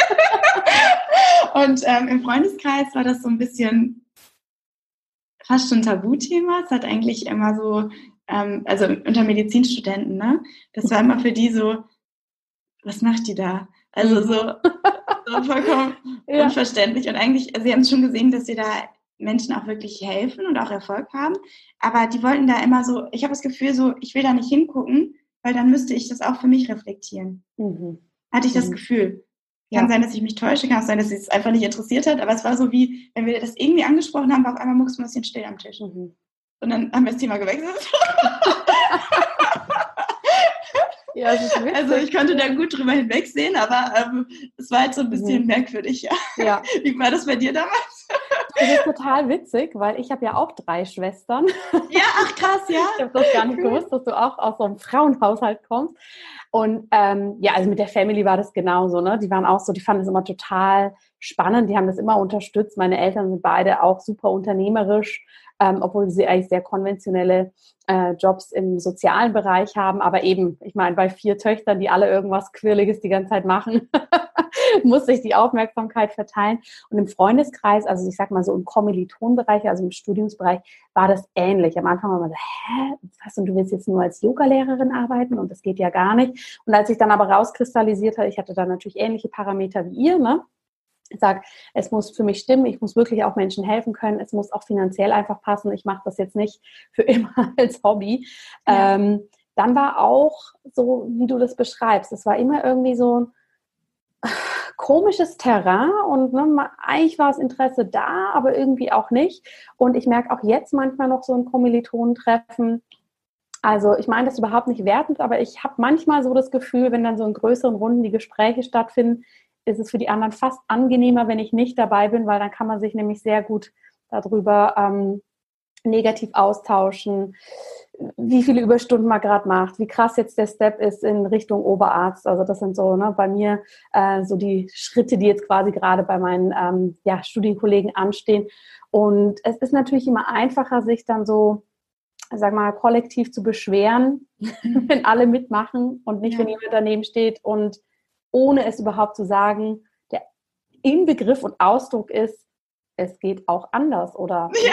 und ähm, im Freundeskreis war das so ein bisschen fast schon ein Tabuthema. Es hat eigentlich immer so, ähm, also unter Medizinstudenten, ne? Das war immer für die so, was macht die da? Also so, so vollkommen ja. unverständlich. Und eigentlich, also sie haben schon gesehen, dass sie da Menschen auch wirklich helfen und auch Erfolg haben. Aber die wollten da immer so, ich habe das Gefühl, so, ich will da nicht hingucken, weil dann müsste ich das auch für mich reflektieren. Mhm. Hatte ich das mhm. Gefühl. Kann ja. sein, dass ich mich täusche, kann auch sein, dass sie es einfach nicht interessiert hat, aber es war so wie, wenn wir das irgendwie angesprochen haben, war auf einmal muckst du ein bisschen still am Tisch. Mhm. Und dann haben wir das Thema gewechselt. Ja, also ich konnte da gut drüber hinwegsehen, aber ähm, es war halt so ein bisschen mhm. merkwürdig. Ja. ja. Wie war das bei dir damals? Das ist total witzig, weil ich habe ja auch drei Schwestern. Ja, ach krass, ja. Ich habe das gar nicht gewusst, dass du auch aus so einem Frauenhaushalt kommst. Und ähm, ja, also mit der Family war das genauso. Ne? Die waren auch so, die fanden es immer total spannend. Die haben das immer unterstützt. Meine Eltern sind beide auch super unternehmerisch ähm, obwohl sie eigentlich sehr konventionelle äh, Jobs im sozialen Bereich haben. Aber eben, ich meine, bei vier Töchtern, die alle irgendwas Quirliges die ganze Zeit machen, muss sich die Aufmerksamkeit verteilen. Und im Freundeskreis, also ich sag mal so im Kommilitonbereich, also im Studiumsbereich, war das ähnlich. Am Anfang war man so, hä, was, und du willst jetzt nur als Yogalehrerin arbeiten und das geht ja gar nicht. Und als ich dann aber rauskristallisiert habe, ich hatte dann natürlich ähnliche Parameter wie ihr, ne? Sage, es muss für mich stimmen, ich muss wirklich auch Menschen helfen können, es muss auch finanziell einfach passen, ich mache das jetzt nicht für immer als Hobby. Ja. Ähm, dann war auch so, wie du das beschreibst, es war immer irgendwie so ein komisches Terrain und ne, eigentlich war das Interesse da, aber irgendwie auch nicht. Und ich merke auch jetzt manchmal noch so ein Kommilitonentreffen, also ich meine das überhaupt nicht wertend, aber ich habe manchmal so das Gefühl, wenn dann so in größeren Runden die Gespräche stattfinden, ist es für die anderen fast angenehmer, wenn ich nicht dabei bin, weil dann kann man sich nämlich sehr gut darüber ähm, negativ austauschen, wie viele Überstunden man gerade macht, wie krass jetzt der Step ist in Richtung Oberarzt. Also das sind so ne, bei mir äh, so die Schritte, die jetzt quasi gerade bei meinen ähm, ja, Studienkollegen anstehen. Und es ist natürlich immer einfacher, sich dann so, sag mal, kollektiv zu beschweren, wenn alle mitmachen und nicht, ja. wenn jemand daneben steht und ohne es überhaupt zu sagen, der Inbegriff und Ausdruck ist, es geht auch anders oder ja.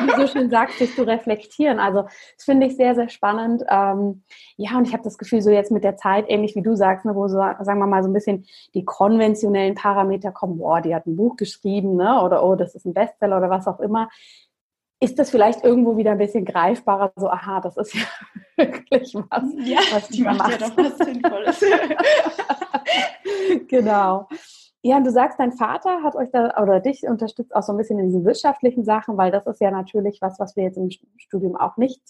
wie du so schön sagst, sich zu reflektieren. Also das finde ich sehr, sehr spannend. Ähm, ja, und ich habe das Gefühl, so jetzt mit der Zeit, ähnlich wie du sagst, ne, wo so, sagen wir mal, so ein bisschen die konventionellen Parameter kommen, boah, die hat ein Buch geschrieben, ne? oder oh, das ist ein Bestseller oder was auch immer ist das vielleicht irgendwo wieder ein bisschen greifbarer, so, aha, das ist ja wirklich was, ja, was die macht. Ja doch was Sinnvolles. genau. Ja, und du sagst, dein Vater hat euch da oder dich unterstützt auch so ein bisschen in diesen wirtschaftlichen Sachen, weil das ist ja natürlich was, was wir jetzt im Studium auch nicht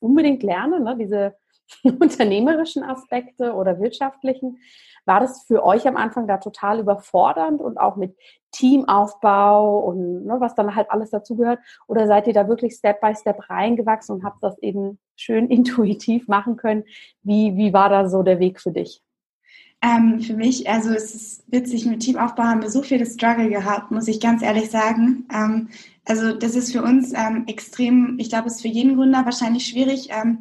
unbedingt lernen, ne? diese unternehmerischen Aspekte oder wirtschaftlichen. War das für euch am Anfang da total überfordernd und auch mit Teamaufbau und ne, was dann halt alles dazugehört? Oder seid ihr da wirklich Step by Step reingewachsen und habt das eben schön intuitiv machen können? Wie, wie war da so der Weg für dich? Ähm, für mich, also es ist witzig, mit Teamaufbau haben wir so viele Struggle gehabt, muss ich ganz ehrlich sagen. Ähm, also das ist für uns ähm, extrem, ich glaube, es ist für jeden Gründer wahrscheinlich schwierig ähm,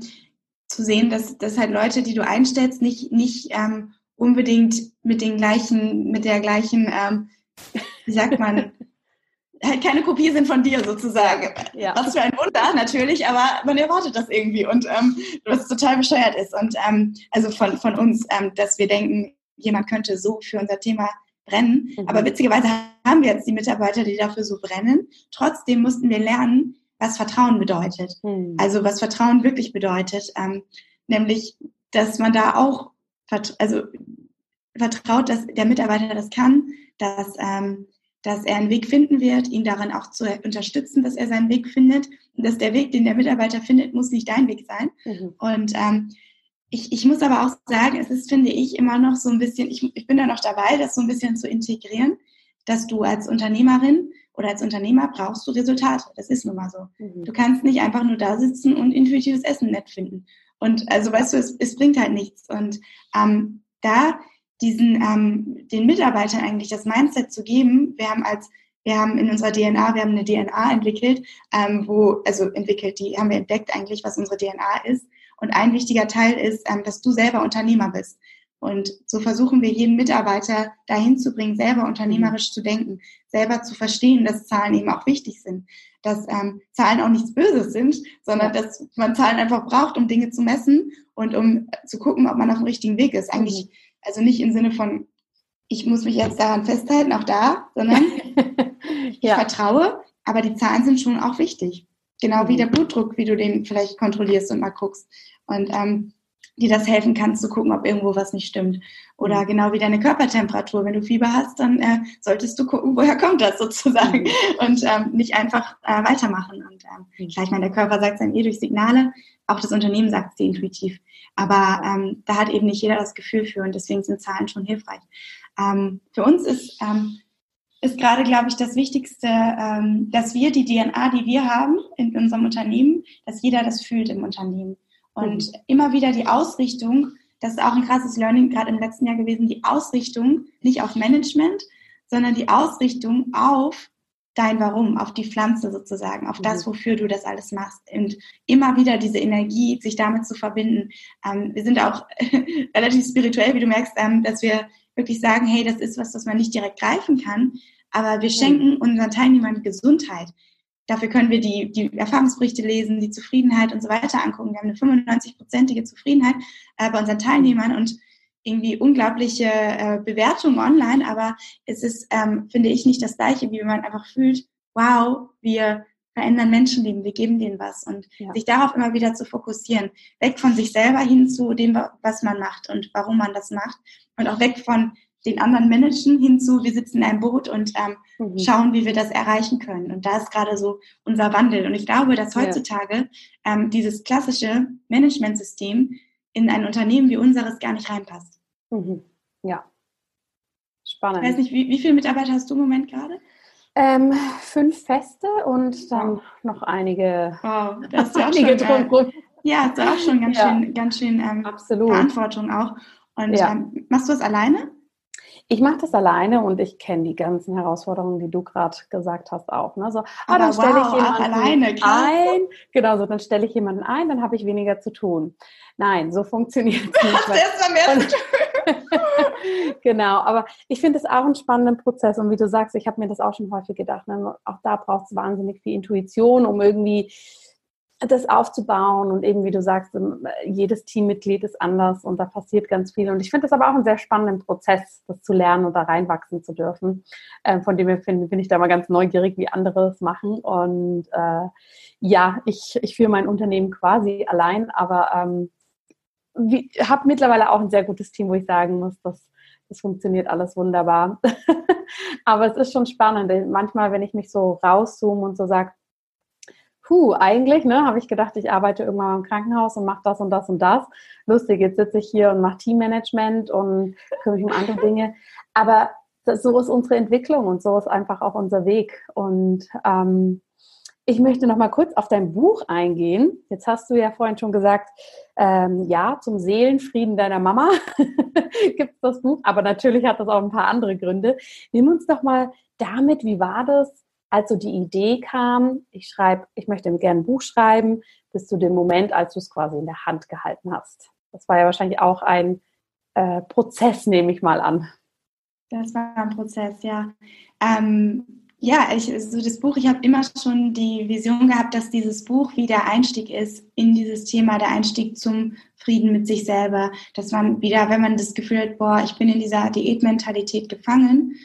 zu sehen, dass, dass halt Leute, die du einstellst, nicht, nicht ähm, unbedingt mit den gleichen, mit der gleichen, ähm, wie sagt man, halt keine Kopie sind von dir sozusagen. Ja. Was für ein Wunder natürlich, aber man erwartet das irgendwie und ähm, was total bescheuert ist. Und ähm, also von, von uns, ähm, dass wir denken, jemand könnte so für unser Thema brennen. Mhm. Aber witzigerweise haben wir jetzt die Mitarbeiter, die dafür so brennen. Trotzdem mussten wir lernen, was Vertrauen bedeutet. Mhm. Also was Vertrauen wirklich bedeutet. Ähm, nämlich, dass man da auch also vertraut, dass der Mitarbeiter das kann, dass, ähm, dass er einen Weg finden wird, ihn darin auch zu unterstützen, dass er seinen Weg findet. Und dass der Weg, den der Mitarbeiter findet, muss nicht dein Weg sein. Mhm. Und ähm, ich, ich muss aber auch sagen, es ist, finde ich, immer noch so ein bisschen, ich, ich bin da noch dabei, das so ein bisschen zu integrieren, dass du als Unternehmerin oder als Unternehmer brauchst du Resultate. Das ist nun mal so. Mhm. Du kannst nicht einfach nur da sitzen und intuitives Essen nett finden. Und also weißt du, es, es bringt halt nichts. Und ähm, da diesen ähm, den Mitarbeitern eigentlich das Mindset zu geben, wir haben als wir haben in unserer DNA, wir haben eine DNA entwickelt, ähm, wo, also entwickelt, die haben wir entdeckt eigentlich, was unsere DNA ist. Und ein wichtiger Teil ist, ähm, dass du selber Unternehmer bist. Und so versuchen wir jeden Mitarbeiter dahin zu bringen, selber unternehmerisch zu denken, selber zu verstehen, dass Zahlen eben auch wichtig sind, dass ähm, Zahlen auch nichts Böses sind, sondern dass man Zahlen einfach braucht, um Dinge zu messen und um zu gucken, ob man auf dem richtigen Weg ist. Eigentlich, also nicht im Sinne von, ich muss mich jetzt daran festhalten, auch da, sondern ich ja. vertraue, aber die Zahlen sind schon auch wichtig. Genau wie mhm. der Blutdruck, wie du den vielleicht kontrollierst und mal guckst. Und ähm, dir das helfen kann, zu gucken, ob irgendwo was nicht stimmt. Oder mhm. genau wie deine Körpertemperatur. Wenn du Fieber hast, dann äh, solltest du gucken, woher kommt das sozusagen mhm. und ähm, nicht einfach äh, weitermachen. Und ähm, mhm. klar, ich meine, der Körper sagt es dann eh durch Signale, auch das Unternehmen sagt es dir intuitiv. Aber ähm, da hat eben nicht jeder das Gefühl für und deswegen sind Zahlen schon hilfreich. Ähm, für uns ist ähm, ist gerade, glaube ich, das Wichtigste, ähm, dass wir die DNA, die wir haben in unserem Unternehmen, dass jeder das fühlt im Unternehmen. Und mhm. immer wieder die Ausrichtung, das ist auch ein krasses Learning gerade im letzten Jahr gewesen, die Ausrichtung nicht auf Management, sondern die Ausrichtung auf dein Warum, auf die Pflanze sozusagen, auf mhm. das, wofür du das alles machst. Und immer wieder diese Energie, sich damit zu verbinden. Ähm, wir sind auch relativ spirituell, wie du merkst, ähm, dass wir wirklich sagen, hey, das ist was, was man nicht direkt greifen kann, aber wir schenken unseren Teilnehmern Gesundheit. Dafür können wir die, die Erfahrungsberichte lesen, die Zufriedenheit und so weiter angucken. Wir haben eine 95-prozentige Zufriedenheit äh, bei unseren Teilnehmern und irgendwie unglaubliche äh, Bewertungen online, aber es ist, ähm, finde ich, nicht das Gleiche, wie wenn man einfach fühlt, wow, wir verändern Menschenleben, wir geben denen was und ja. sich darauf immer wieder zu fokussieren, weg von sich selber hin zu dem, was man macht und warum man das macht und auch weg von den anderen Menschen hinzu, wir sitzen in einem Boot und ähm, mhm. schauen, wie wir das erreichen können. Und da ist gerade so unser Wandel. Und ich glaube, dass heutzutage ja. ähm, dieses klassische Managementsystem in ein Unternehmen wie unseres gar nicht reinpasst. Mhm. Ja. Spannend. Ich weiß nicht, wie, wie viele Mitarbeiter hast du im Moment gerade? Ähm, fünf feste und dann noch einige, wow, das ist ja einige schon, äh, Ja, ist auch schon ganz ja. schön, ganz schön ähm, Verantwortung auch. Und ja. ähm, machst du das alleine? Ich mache das alleine und ich kenne die ganzen Herausforderungen, die du gerade gesagt hast, auch. Ne? So, ah, dann stelle wow, ich jemanden alleine, ein. Genau, so, dann stelle ich jemanden ein, dann habe ich weniger zu tun. Nein, so funktioniert es nicht. das war mehr zu genau, aber ich finde es auch einen spannenden Prozess und wie du sagst, ich habe mir das auch schon häufig gedacht, ne? auch da braucht es wahnsinnig viel Intuition, um irgendwie das aufzubauen und eben, wie du sagst, jedes Teammitglied ist anders und da passiert ganz viel. Und ich finde das aber auch einen sehr spannenden Prozess, das zu lernen und da reinwachsen zu dürfen. Ähm, von dem her bin, bin ich da mal ganz neugierig, wie andere es machen. Und äh, ja, ich, ich führe mein Unternehmen quasi allein, aber ähm, habe mittlerweile auch ein sehr gutes Team, wo ich sagen muss, dass das funktioniert alles wunderbar. aber es ist schon spannend. Manchmal, wenn ich mich so rauszoome und so sage, puh, eigentlich, ne, habe ich gedacht, ich arbeite irgendwann im Krankenhaus und mache das und das und das. Lustig, jetzt sitze ich hier und mache Teammanagement und kümmere mich um andere Dinge. Aber das, so ist unsere Entwicklung und so ist einfach auch unser Weg. Und ähm, ich möchte noch mal kurz auf dein Buch eingehen. Jetzt hast du ja vorhin schon gesagt, ähm, ja, zum Seelenfrieden deiner Mama gibt es das Buch, aber natürlich hat das auch ein paar andere Gründe. Nimm uns doch mal damit, wie war das als so die Idee kam, ich schreibe, ich möchte gerne ein Buch schreiben, bis zu dem Moment, als du es quasi in der Hand gehalten hast. Das war ja wahrscheinlich auch ein äh, Prozess, nehme ich mal an. Das war ein Prozess, ja. Ähm, ja, ich, so das Buch, ich habe immer schon die Vision gehabt, dass dieses Buch wie der Einstieg ist in dieses Thema, der Einstieg zum Frieden mit sich selber. Dass man wieder, wenn man das Gefühl hat, boah, ich bin in dieser Diätmentalität gefangen,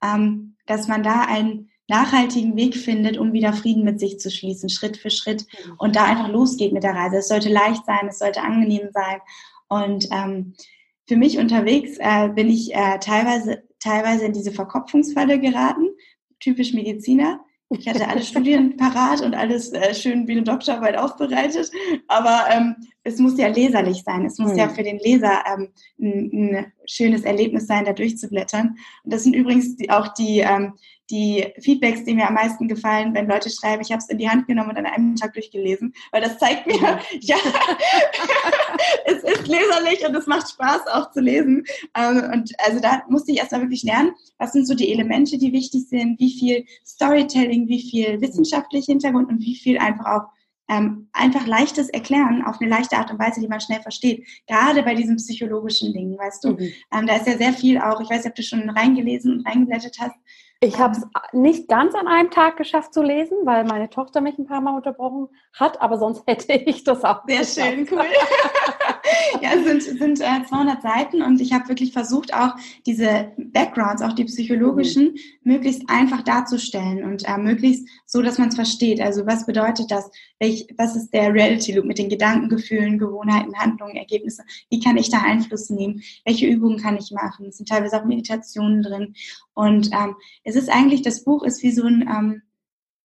ähm, dass man da ein nachhaltigen Weg findet, um wieder Frieden mit sich zu schließen, Schritt für Schritt mhm. und da einfach losgeht mit der Reise. Es sollte leicht sein, es sollte angenehm sein. Und ähm, für mich unterwegs äh, bin ich äh, teilweise, teilweise in diese Verkopfungsfalle geraten, typisch Mediziner. Ich hatte alle Studien parat und alles äh, schön wie eine Doktorarbeit aufbereitet. Aber ähm, es muss ja leserlich sein. Es muss mhm. ja für den Leser ähm, ein, ein, schönes Erlebnis sein, da durchzublättern. Und das sind übrigens auch die, ähm, die Feedbacks, die mir am meisten gefallen, wenn Leute schreiben, ich habe es in die Hand genommen und an einem Tag durchgelesen, weil das zeigt mir, ja, ja es ist leserlich und es macht Spaß auch zu lesen. Ähm, und also da musste ich erstmal wirklich lernen, was sind so die Elemente, die wichtig sind, wie viel Storytelling, wie viel wissenschaftlicher Hintergrund und wie viel einfach auch ähm, einfach leichtes Erklären auf eine leichte Art und Weise, die man schnell versteht. Gerade bei diesen psychologischen Dingen, weißt du. Mhm. Ähm, da ist ja sehr viel auch, ich weiß nicht, ob du schon reingelesen und reingeblättert hast, ich habe es nicht ganz an einem Tag geschafft zu lesen, weil meine Tochter mich ein paar Mal unterbrochen hat, aber sonst hätte ich das auch. Sehr geschafft. schön, cool. ja, es sind, sind äh, 200 Seiten und ich habe wirklich versucht, auch diese Backgrounds, auch die psychologischen, mhm. möglichst einfach darzustellen und äh, möglichst so, dass man es versteht. Also was bedeutet das? Welch, was ist der Reality Loop mit den Gedanken, Gefühlen, Gewohnheiten, Handlungen, Ergebnissen? Wie kann ich da Einfluss nehmen? Welche Übungen kann ich machen? Es sind teilweise auch Meditationen drin. Und ähm, es ist eigentlich, das Buch ist wie so ein, ähm,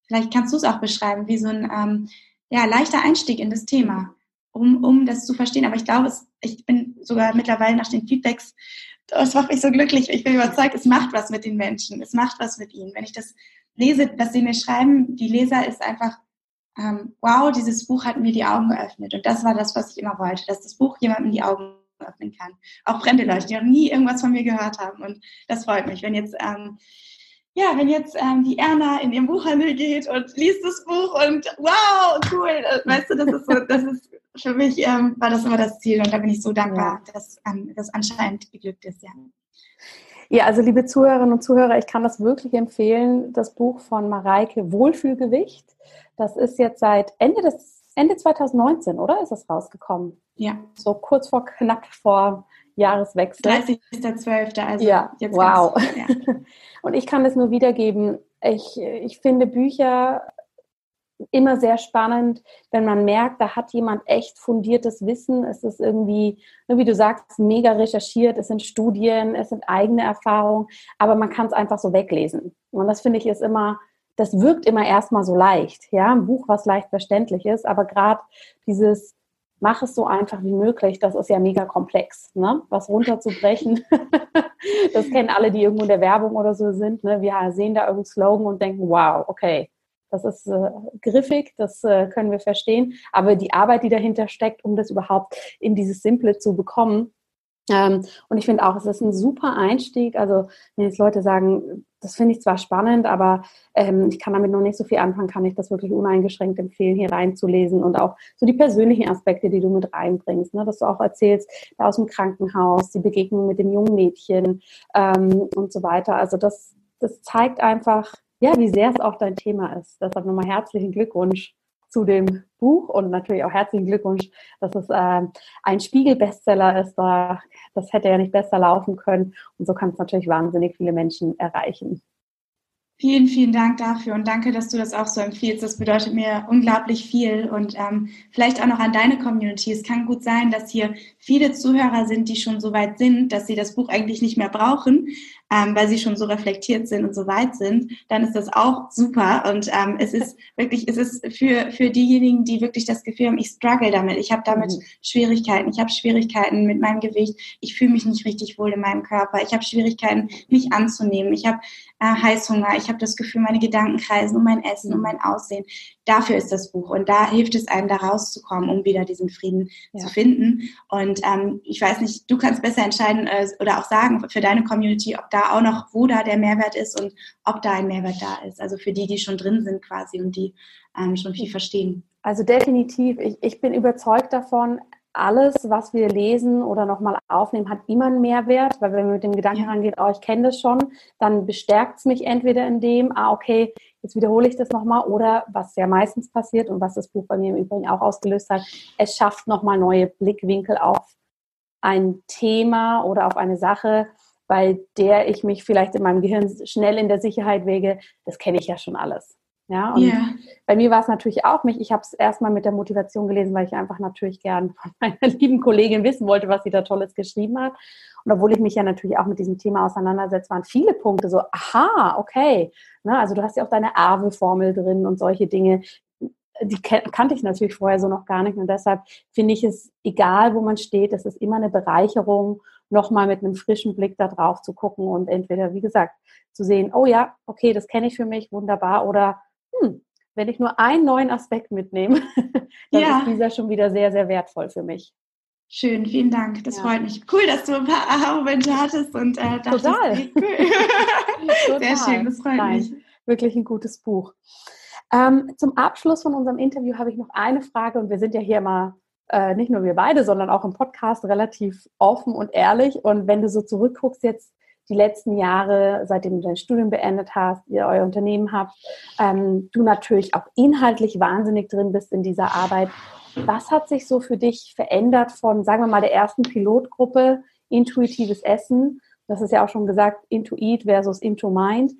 vielleicht kannst du es auch beschreiben, wie so ein ähm, ja, leichter Einstieg in das Thema um, um das zu verstehen. Aber ich glaube, es, ich bin sogar mittlerweile nach den Feedbacks, das macht mich so glücklich. Ich bin überzeugt, es macht was mit den Menschen. Es macht was mit ihnen. Wenn ich das lese, was sie mir schreiben, die Leser ist einfach, ähm, wow, dieses Buch hat mir die Augen geöffnet. Und das war das, was ich immer wollte, dass das Buch jemandem die Augen öffnen kann. Auch fremde Leute, die noch nie irgendwas von mir gehört haben. Und das freut mich, wenn jetzt ähm, ja, wenn jetzt ähm, die Erna in ihrem Buchhandel geht und liest das Buch und wow, cool, äh, weißt du, das ist so, das ist für mich ähm, war das immer das Ziel und da bin ich so dankbar, dass ähm, das anscheinend geglückt ist, ja. Ja, also liebe Zuhörerinnen und Zuhörer, ich kann das wirklich empfehlen, das Buch von Mareike Wohlfühlgewicht. Das ist jetzt seit Ende des Ende 2019, oder? Ist das rausgekommen? Ja. So kurz vor knapp vor Jahreswechsel. 30.12. Also ja, jetzt wow. Ganz, ja. Und ich kann es nur wiedergeben. Ich, ich finde Bücher immer sehr spannend, wenn man merkt, da hat jemand echt fundiertes Wissen. Es ist irgendwie, ne, wie du sagst, mega recherchiert. Es sind Studien, es sind eigene Erfahrungen, aber man kann es einfach so weglesen. Und das finde ich ist immer, das wirkt immer erstmal so leicht. Ja, ein Buch, was leicht verständlich ist, aber gerade dieses mach es so einfach wie möglich. Das ist ja mega komplex, ne? was runterzubrechen. das kennen alle, die irgendwo in der Werbung oder so sind. Ne? Wir sehen da irgendeinen Slogan und denken, wow, okay, das ist äh, griffig, das äh, können wir verstehen. Aber die Arbeit, die dahinter steckt, um das überhaupt in dieses Simple zu bekommen, ähm, und ich finde auch, es ist ein super Einstieg. Also, wenn jetzt Leute sagen, das finde ich zwar spannend, aber ähm, ich kann damit noch nicht so viel anfangen, kann ich das wirklich uneingeschränkt empfehlen, hier reinzulesen und auch so die persönlichen Aspekte, die du mit reinbringst, ne? dass du auch erzählst, da aus dem Krankenhaus, die Begegnung mit dem jungen Mädchen ähm, und so weiter. Also das, das zeigt einfach, ja, wie sehr es auch dein Thema ist. Deshalb nochmal herzlichen Glückwunsch zu dem Buch und natürlich auch herzlichen Glückwunsch, dass es äh, ein Spiegel-Bestseller ist. Da, das hätte ja nicht besser laufen können und so kann es natürlich wahnsinnig viele Menschen erreichen. Vielen, vielen Dank dafür und danke, dass du das auch so empfiehlst. Das bedeutet mir unglaublich viel und ähm, vielleicht auch noch an deine Community. Es kann gut sein, dass hier viele Zuhörer sind, die schon so weit sind, dass sie das Buch eigentlich nicht mehr brauchen, ähm, weil sie schon so reflektiert sind und so weit sind. Dann ist das auch super und ähm, es ist wirklich, es ist für für diejenigen, die wirklich das Gefühl haben, ich struggle damit, ich habe damit mhm. Schwierigkeiten, ich habe Schwierigkeiten mit meinem Gewicht, ich fühle mich nicht richtig wohl in meinem Körper, ich habe Schwierigkeiten, mich anzunehmen, ich habe äh, Heißhunger, ich habe das Gefühl, meine Gedanken kreisen um mein Essen, um mein Aussehen. Dafür ist das Buch und da hilft es einem, da rauszukommen, um wieder diesen Frieden ja. zu finden. Und ähm, ich weiß nicht, du kannst besser entscheiden äh, oder auch sagen für deine Community, ob da auch noch, wo da der Mehrwert ist und ob da ein Mehrwert da ist. Also für die, die schon drin sind quasi und die ähm, schon viel verstehen. Also definitiv. Ich, ich bin überzeugt davon, alles, was wir lesen oder nochmal aufnehmen, hat immer einen Mehrwert, weil wenn man mit dem Gedanken rangeht, oh, ich kenne das schon, dann bestärkt es mich entweder in dem, ah, okay, jetzt wiederhole ich das nochmal, oder was ja meistens passiert und was das Buch bei mir im Übrigen auch ausgelöst hat, es schafft nochmal neue Blickwinkel auf ein Thema oder auf eine Sache, bei der ich mich vielleicht in meinem Gehirn schnell in der Sicherheit wege, das kenne ich ja schon alles. Ja, und yeah. bei mir war es natürlich auch mich. Ich habe es erstmal mit der Motivation gelesen, weil ich einfach natürlich gern von meiner lieben Kollegin wissen wollte, was sie da Tolles geschrieben hat. Und obwohl ich mich ja natürlich auch mit diesem Thema auseinandersetze, waren viele Punkte so, aha, okay. Ne, also du hast ja auch deine Erbe-Formel drin und solche Dinge. Die kannte ich natürlich vorher so noch gar nicht. Und deshalb finde ich es, egal wo man steht, es ist immer eine Bereicherung, nochmal mit einem frischen Blick da drauf zu gucken und entweder, wie gesagt, zu sehen, oh ja, okay, das kenne ich für mich, wunderbar, oder wenn ich nur einen neuen Aspekt mitnehme, dann ja. ist dieser schon wieder sehr, sehr wertvoll für mich. Schön, vielen Dank. Das ja. freut mich. Cool, dass du ein paar Aha-Momente hattest und äh, dachtest, Total. Hey, cool. Total. Sehr schön, das freut Nein, mich. Wirklich ein gutes Buch. Ähm, zum Abschluss von unserem Interview habe ich noch eine Frage und wir sind ja hier immer äh, nicht nur wir beide, sondern auch im Podcast relativ offen und ehrlich. Und wenn du so zurückguckst jetzt die letzten Jahre, seitdem du dein Studium beendet hast, ihr euer Unternehmen habt, ähm, du natürlich auch inhaltlich wahnsinnig drin bist in dieser Arbeit. Was hat sich so für dich verändert von, sagen wir mal, der ersten Pilotgruppe intuitives Essen? Das ist ja auch schon gesagt, Intuit versus Into Mind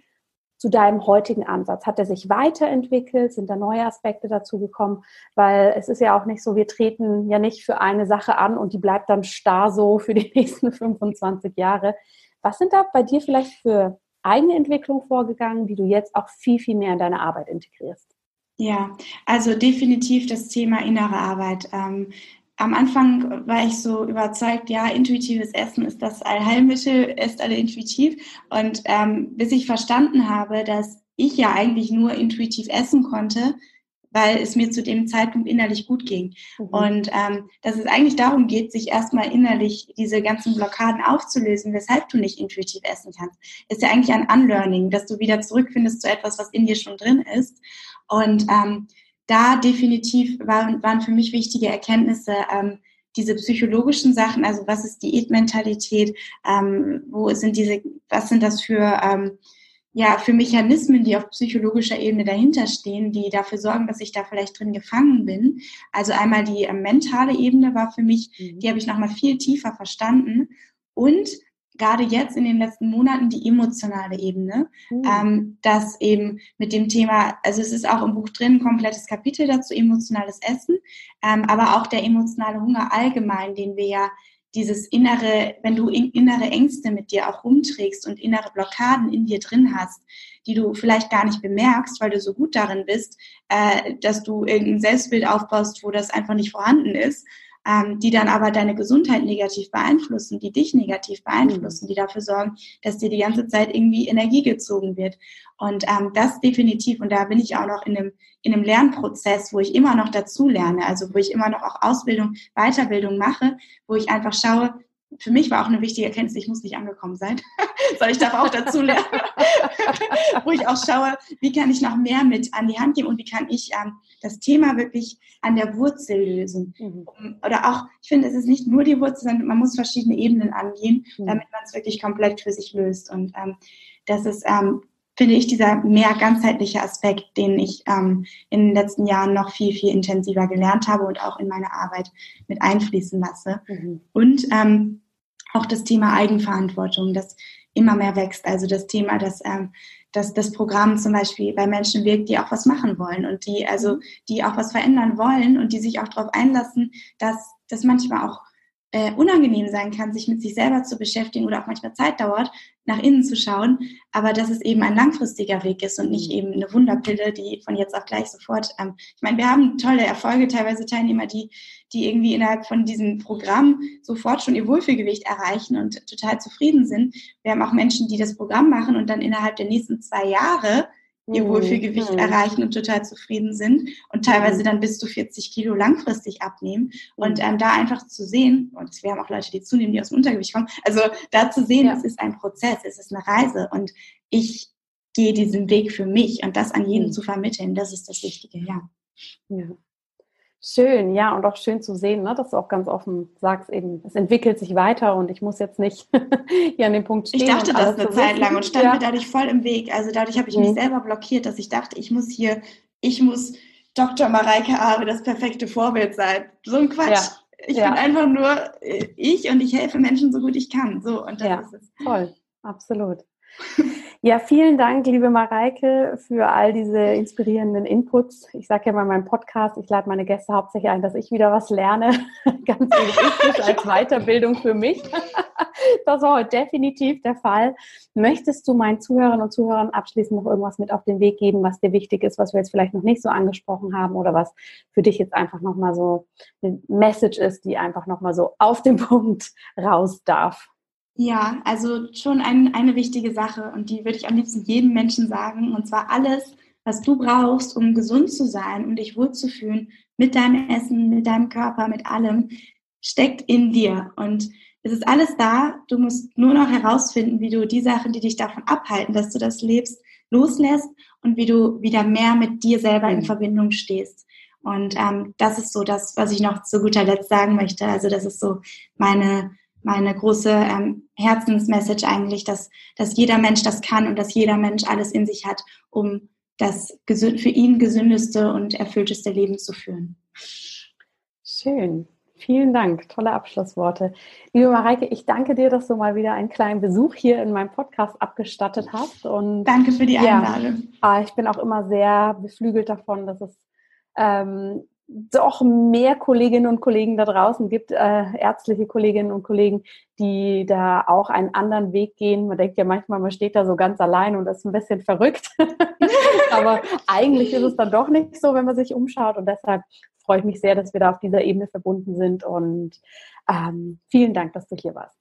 zu deinem heutigen Ansatz? Hat er sich weiterentwickelt? Sind da neue Aspekte dazu gekommen? Weil es ist ja auch nicht so, wir treten ja nicht für eine Sache an und die bleibt dann starr so für die nächsten 25 Jahre. Was sind da bei dir vielleicht für eigene Entwicklungen vorgegangen, die du jetzt auch viel, viel mehr in deine Arbeit integrierst? Ja, also definitiv das Thema innere Arbeit. Ähm, am Anfang war ich so überzeugt, ja, intuitives Essen ist das Allheilmittel, esst alle intuitiv. Und ähm, bis ich verstanden habe, dass ich ja eigentlich nur intuitiv essen konnte, weil es mir zu dem Zeitpunkt innerlich gut ging. Mhm. Und ähm, dass es eigentlich darum geht, sich erstmal innerlich diese ganzen Blockaden aufzulösen, weshalb du nicht intuitiv essen kannst, ist ja eigentlich ein Unlearning, dass du wieder zurückfindest zu etwas, was in dir schon drin ist. Und ähm, da definitiv waren, waren für mich wichtige Erkenntnisse, ähm, diese psychologischen Sachen, also was ist Diätmentalität, ähm, wo sind diese, was sind das für ähm, ja, für Mechanismen, die auf psychologischer Ebene dahinter stehen, die dafür sorgen, dass ich da vielleicht drin gefangen bin. Also einmal die äh, mentale Ebene war für mich, mhm. die habe ich nochmal viel tiefer verstanden. Und gerade jetzt in den letzten Monaten die emotionale Ebene, mhm. ähm, dass eben mit dem Thema, also es ist auch im Buch drin, ein komplettes Kapitel dazu, emotionales Essen, ähm, aber auch der emotionale Hunger allgemein, den wir ja dieses innere, wenn du innere Ängste mit dir auch rumträgst und innere Blockaden in dir drin hast, die du vielleicht gar nicht bemerkst, weil du so gut darin bist, äh, dass du irgendein Selbstbild aufbaust, wo das einfach nicht vorhanden ist ähm, die dann aber deine Gesundheit negativ beeinflussen, die dich negativ beeinflussen, die dafür sorgen, dass dir die ganze Zeit irgendwie Energie gezogen wird. Und ähm, das definitiv, und da bin ich auch noch in einem, in einem Lernprozess, wo ich immer noch dazu lerne, also wo ich immer noch auch Ausbildung, Weiterbildung mache, wo ich einfach schaue, für mich war auch eine wichtige Erkenntnis, ich muss nicht angekommen sein, sondern ich darf auch dazu lernen, wo ich auch schaue, wie kann ich noch mehr mit an die Hand geben und wie kann ich ähm, das Thema wirklich an der Wurzel lösen. Mhm. Oder auch, ich finde, es ist nicht nur die Wurzel, sondern man muss verschiedene Ebenen angehen, mhm. damit man es wirklich komplett für sich löst. Und ähm, das ist, ähm, finde ich, dieser mehr ganzheitliche Aspekt, den ich ähm, in den letzten Jahren noch viel, viel intensiver gelernt habe und auch in meine Arbeit mit einfließen lasse. Mhm. Und ähm, auch das Thema Eigenverantwortung, das immer mehr wächst. Also das Thema, dass, ähm, dass das Programm zum Beispiel bei Menschen wirkt, die auch was machen wollen und die also mhm. die auch was verändern wollen und die sich auch darauf einlassen, dass das manchmal auch äh, unangenehm sein kann, sich mit sich selber zu beschäftigen oder auch manchmal Zeit dauert, nach innen zu schauen, aber dass es eben ein langfristiger Weg ist und nicht mhm. eben eine Wunderpille, die von jetzt auf gleich sofort. Ähm, ich meine, wir haben tolle Erfolge, teilweise Teilnehmer, die, die irgendwie innerhalb von diesem Programm sofort schon ihr Wohlfühlgewicht erreichen und total zufrieden sind. Wir haben auch Menschen, die das Programm machen und dann innerhalb der nächsten zwei Jahre ihr Wohlfühlgewicht mhm. erreichen und total zufrieden sind und teilweise mhm. dann bis zu 40 Kilo langfristig abnehmen. Und mhm. ähm, da einfach zu sehen, und wir haben auch Leute, die zunehmen, die aus dem Untergewicht kommen, also da zu sehen, ja. es ist ein Prozess, es ist eine Reise und ich gehe diesen Weg für mich und das an jeden mhm. zu vermitteln, das ist das Wichtige, ja. ja. Schön, ja, und auch schön zu sehen, ne, dass du auch ganz offen sagst, eben, es entwickelt sich weiter und ich muss jetzt nicht hier an dem Punkt stehen. Ich dachte das eine Zeit lang und stand ja. mir dadurch voll im Weg. Also dadurch habe ich mhm. mich selber blockiert, dass ich dachte, ich muss hier, ich muss Dr. Mareike Aare das perfekte Vorbild sein. So ein Quatsch. Ja. Ich ja. bin einfach nur äh, ich und ich helfe Menschen so gut ich kann. So, und das ist es. Toll, absolut. Ja, vielen Dank, liebe Mareike, für all diese inspirierenden Inputs. Ich sage ja mal in meinem Podcast, ich lade meine Gäste hauptsächlich ein, dass ich wieder was lerne. Ganz egoistisch als Weiterbildung für mich. Das war heute definitiv der Fall. Möchtest du meinen Zuhörern und Zuhörern abschließend noch irgendwas mit auf den Weg geben, was dir wichtig ist, was wir jetzt vielleicht noch nicht so angesprochen haben oder was für dich jetzt einfach nochmal so eine Message ist, die einfach nochmal so auf den Punkt raus darf? Ja, also schon ein, eine wichtige Sache und die würde ich am liebsten jedem Menschen sagen. Und zwar alles, was du brauchst, um gesund zu sein und dich wohlzufühlen mit deinem Essen, mit deinem Körper, mit allem, steckt in dir. Und es ist alles da. Du musst nur noch herausfinden, wie du die Sachen, die dich davon abhalten, dass du das lebst, loslässt und wie du wieder mehr mit dir selber in. Verbindung stehst. Und ähm, das ist so das, was ich noch zu guter Letzt sagen möchte. Also das ist so meine meine große ähm, Herzensmessage eigentlich, dass, dass jeder Mensch das kann und dass jeder Mensch alles in sich hat, um das für ihn gesündeste und erfüllteste Leben zu führen. Schön. Vielen Dank. Tolle Abschlussworte. Liebe Mareike, ich danke dir, dass du mal wieder einen kleinen Besuch hier in meinem Podcast abgestattet hast. Und danke für die Einladung. Ja, ich bin auch immer sehr beflügelt davon, dass es ähm, doch mehr Kolleginnen und Kollegen da draußen gibt, äh, ärztliche Kolleginnen und Kollegen, die da auch einen anderen Weg gehen. Man denkt ja manchmal, man steht da so ganz allein und ist ein bisschen verrückt. Aber eigentlich ist es dann doch nicht so, wenn man sich umschaut. Und deshalb freue ich mich sehr, dass wir da auf dieser Ebene verbunden sind. Und ähm, vielen Dank, dass du hier warst.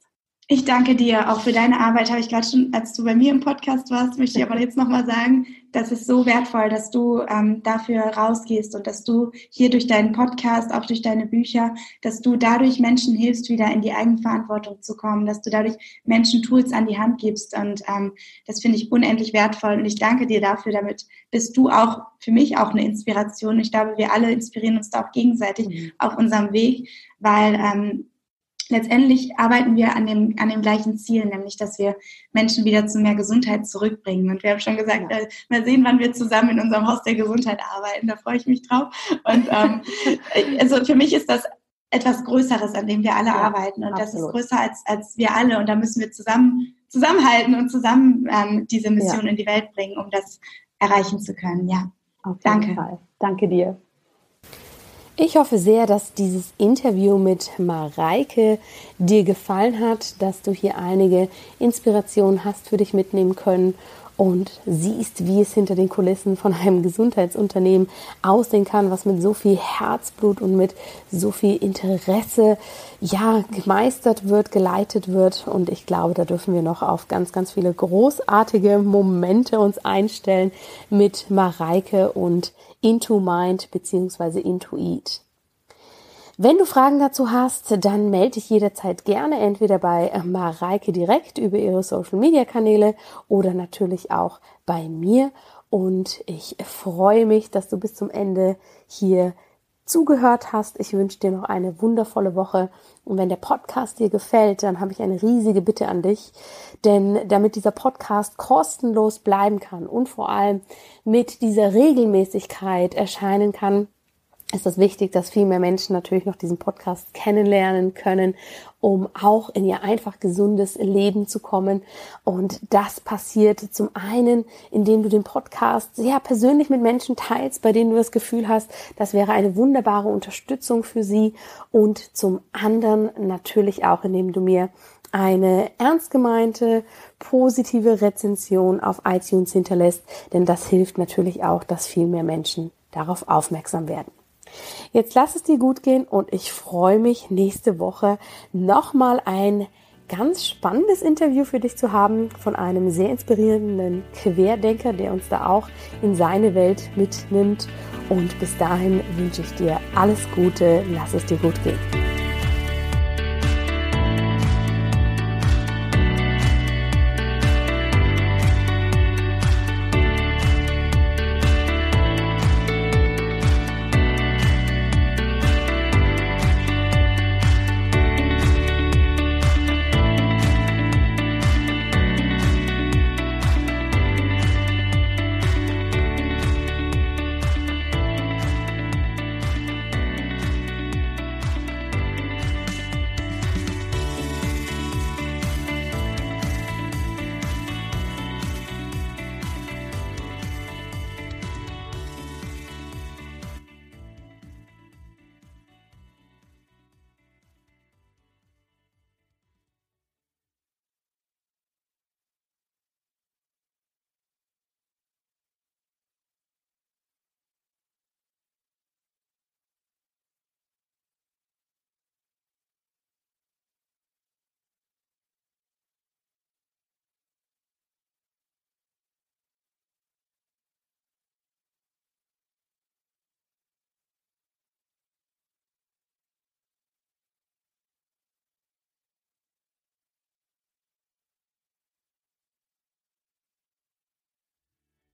Ich danke dir auch für deine Arbeit, habe ich gerade schon, als du bei mir im Podcast warst, möchte ich aber jetzt nochmal sagen, das ist so wertvoll, dass du ähm, dafür rausgehst und dass du hier durch deinen Podcast, auch durch deine Bücher, dass du dadurch Menschen hilfst, wieder in die Eigenverantwortung zu kommen, dass du dadurch Menschen Tools an die Hand gibst und ähm, das finde ich unendlich wertvoll und ich danke dir dafür, damit bist du auch für mich auch eine Inspiration. Ich glaube, wir alle inspirieren uns da auch gegenseitig mhm. auf unserem Weg, weil ähm, letztendlich arbeiten wir an dem, an dem gleichen Ziel, nämlich dass wir Menschen wieder zu mehr Gesundheit zurückbringen. Und wir haben schon gesagt, äh, mal sehen, wann wir zusammen in unserem Haus der Gesundheit arbeiten. Da freue ich mich drauf. Und ähm, also für mich ist das etwas Größeres, an dem wir alle ja, arbeiten. Und absolut. das ist größer als, als wir alle. Und da müssen wir zusammen zusammenhalten und zusammen ähm, diese Mission ja. in die Welt bringen, um das erreichen zu können. Ja. Auf Danke. Fall. Danke dir. Ich hoffe sehr, dass dieses Interview mit Mareike dir gefallen hat, dass du hier einige Inspirationen hast für dich mitnehmen können und siehst, wie es hinter den Kulissen von einem Gesundheitsunternehmen aussehen kann, was mit so viel Herzblut und mit so viel Interesse ja gemeistert wird, geleitet wird. Und ich glaube, da dürfen wir noch auf ganz, ganz viele großartige Momente uns einstellen mit Mareike und Into Mind bzw. Into Eat. Wenn du Fragen dazu hast, dann melde dich jederzeit gerne entweder bei Mareike direkt über ihre Social Media Kanäle oder natürlich auch bei mir. Und ich freue mich, dass du bis zum Ende hier zugehört hast. Ich wünsche dir noch eine wundervolle Woche. Und wenn der Podcast dir gefällt, dann habe ich eine riesige Bitte an dich. Denn damit dieser Podcast kostenlos bleiben kann und vor allem mit dieser Regelmäßigkeit erscheinen kann, ist es wichtig, dass viel mehr Menschen natürlich noch diesen Podcast kennenlernen können, um auch in ihr einfach gesundes Leben zu kommen. Und das passiert zum einen, indem du den Podcast sehr persönlich mit Menschen teilst, bei denen du das Gefühl hast, das wäre eine wunderbare Unterstützung für sie. Und zum anderen natürlich auch, indem du mir eine ernst gemeinte, positive Rezension auf iTunes hinterlässt, denn das hilft natürlich auch, dass viel mehr Menschen darauf aufmerksam werden. Jetzt lass es dir gut gehen und ich freue mich nächste Woche nochmal ein ganz spannendes Interview für dich zu haben von einem sehr inspirierenden Querdenker, der uns da auch in seine Welt mitnimmt. Und bis dahin wünsche ich dir alles Gute, lass es dir gut gehen.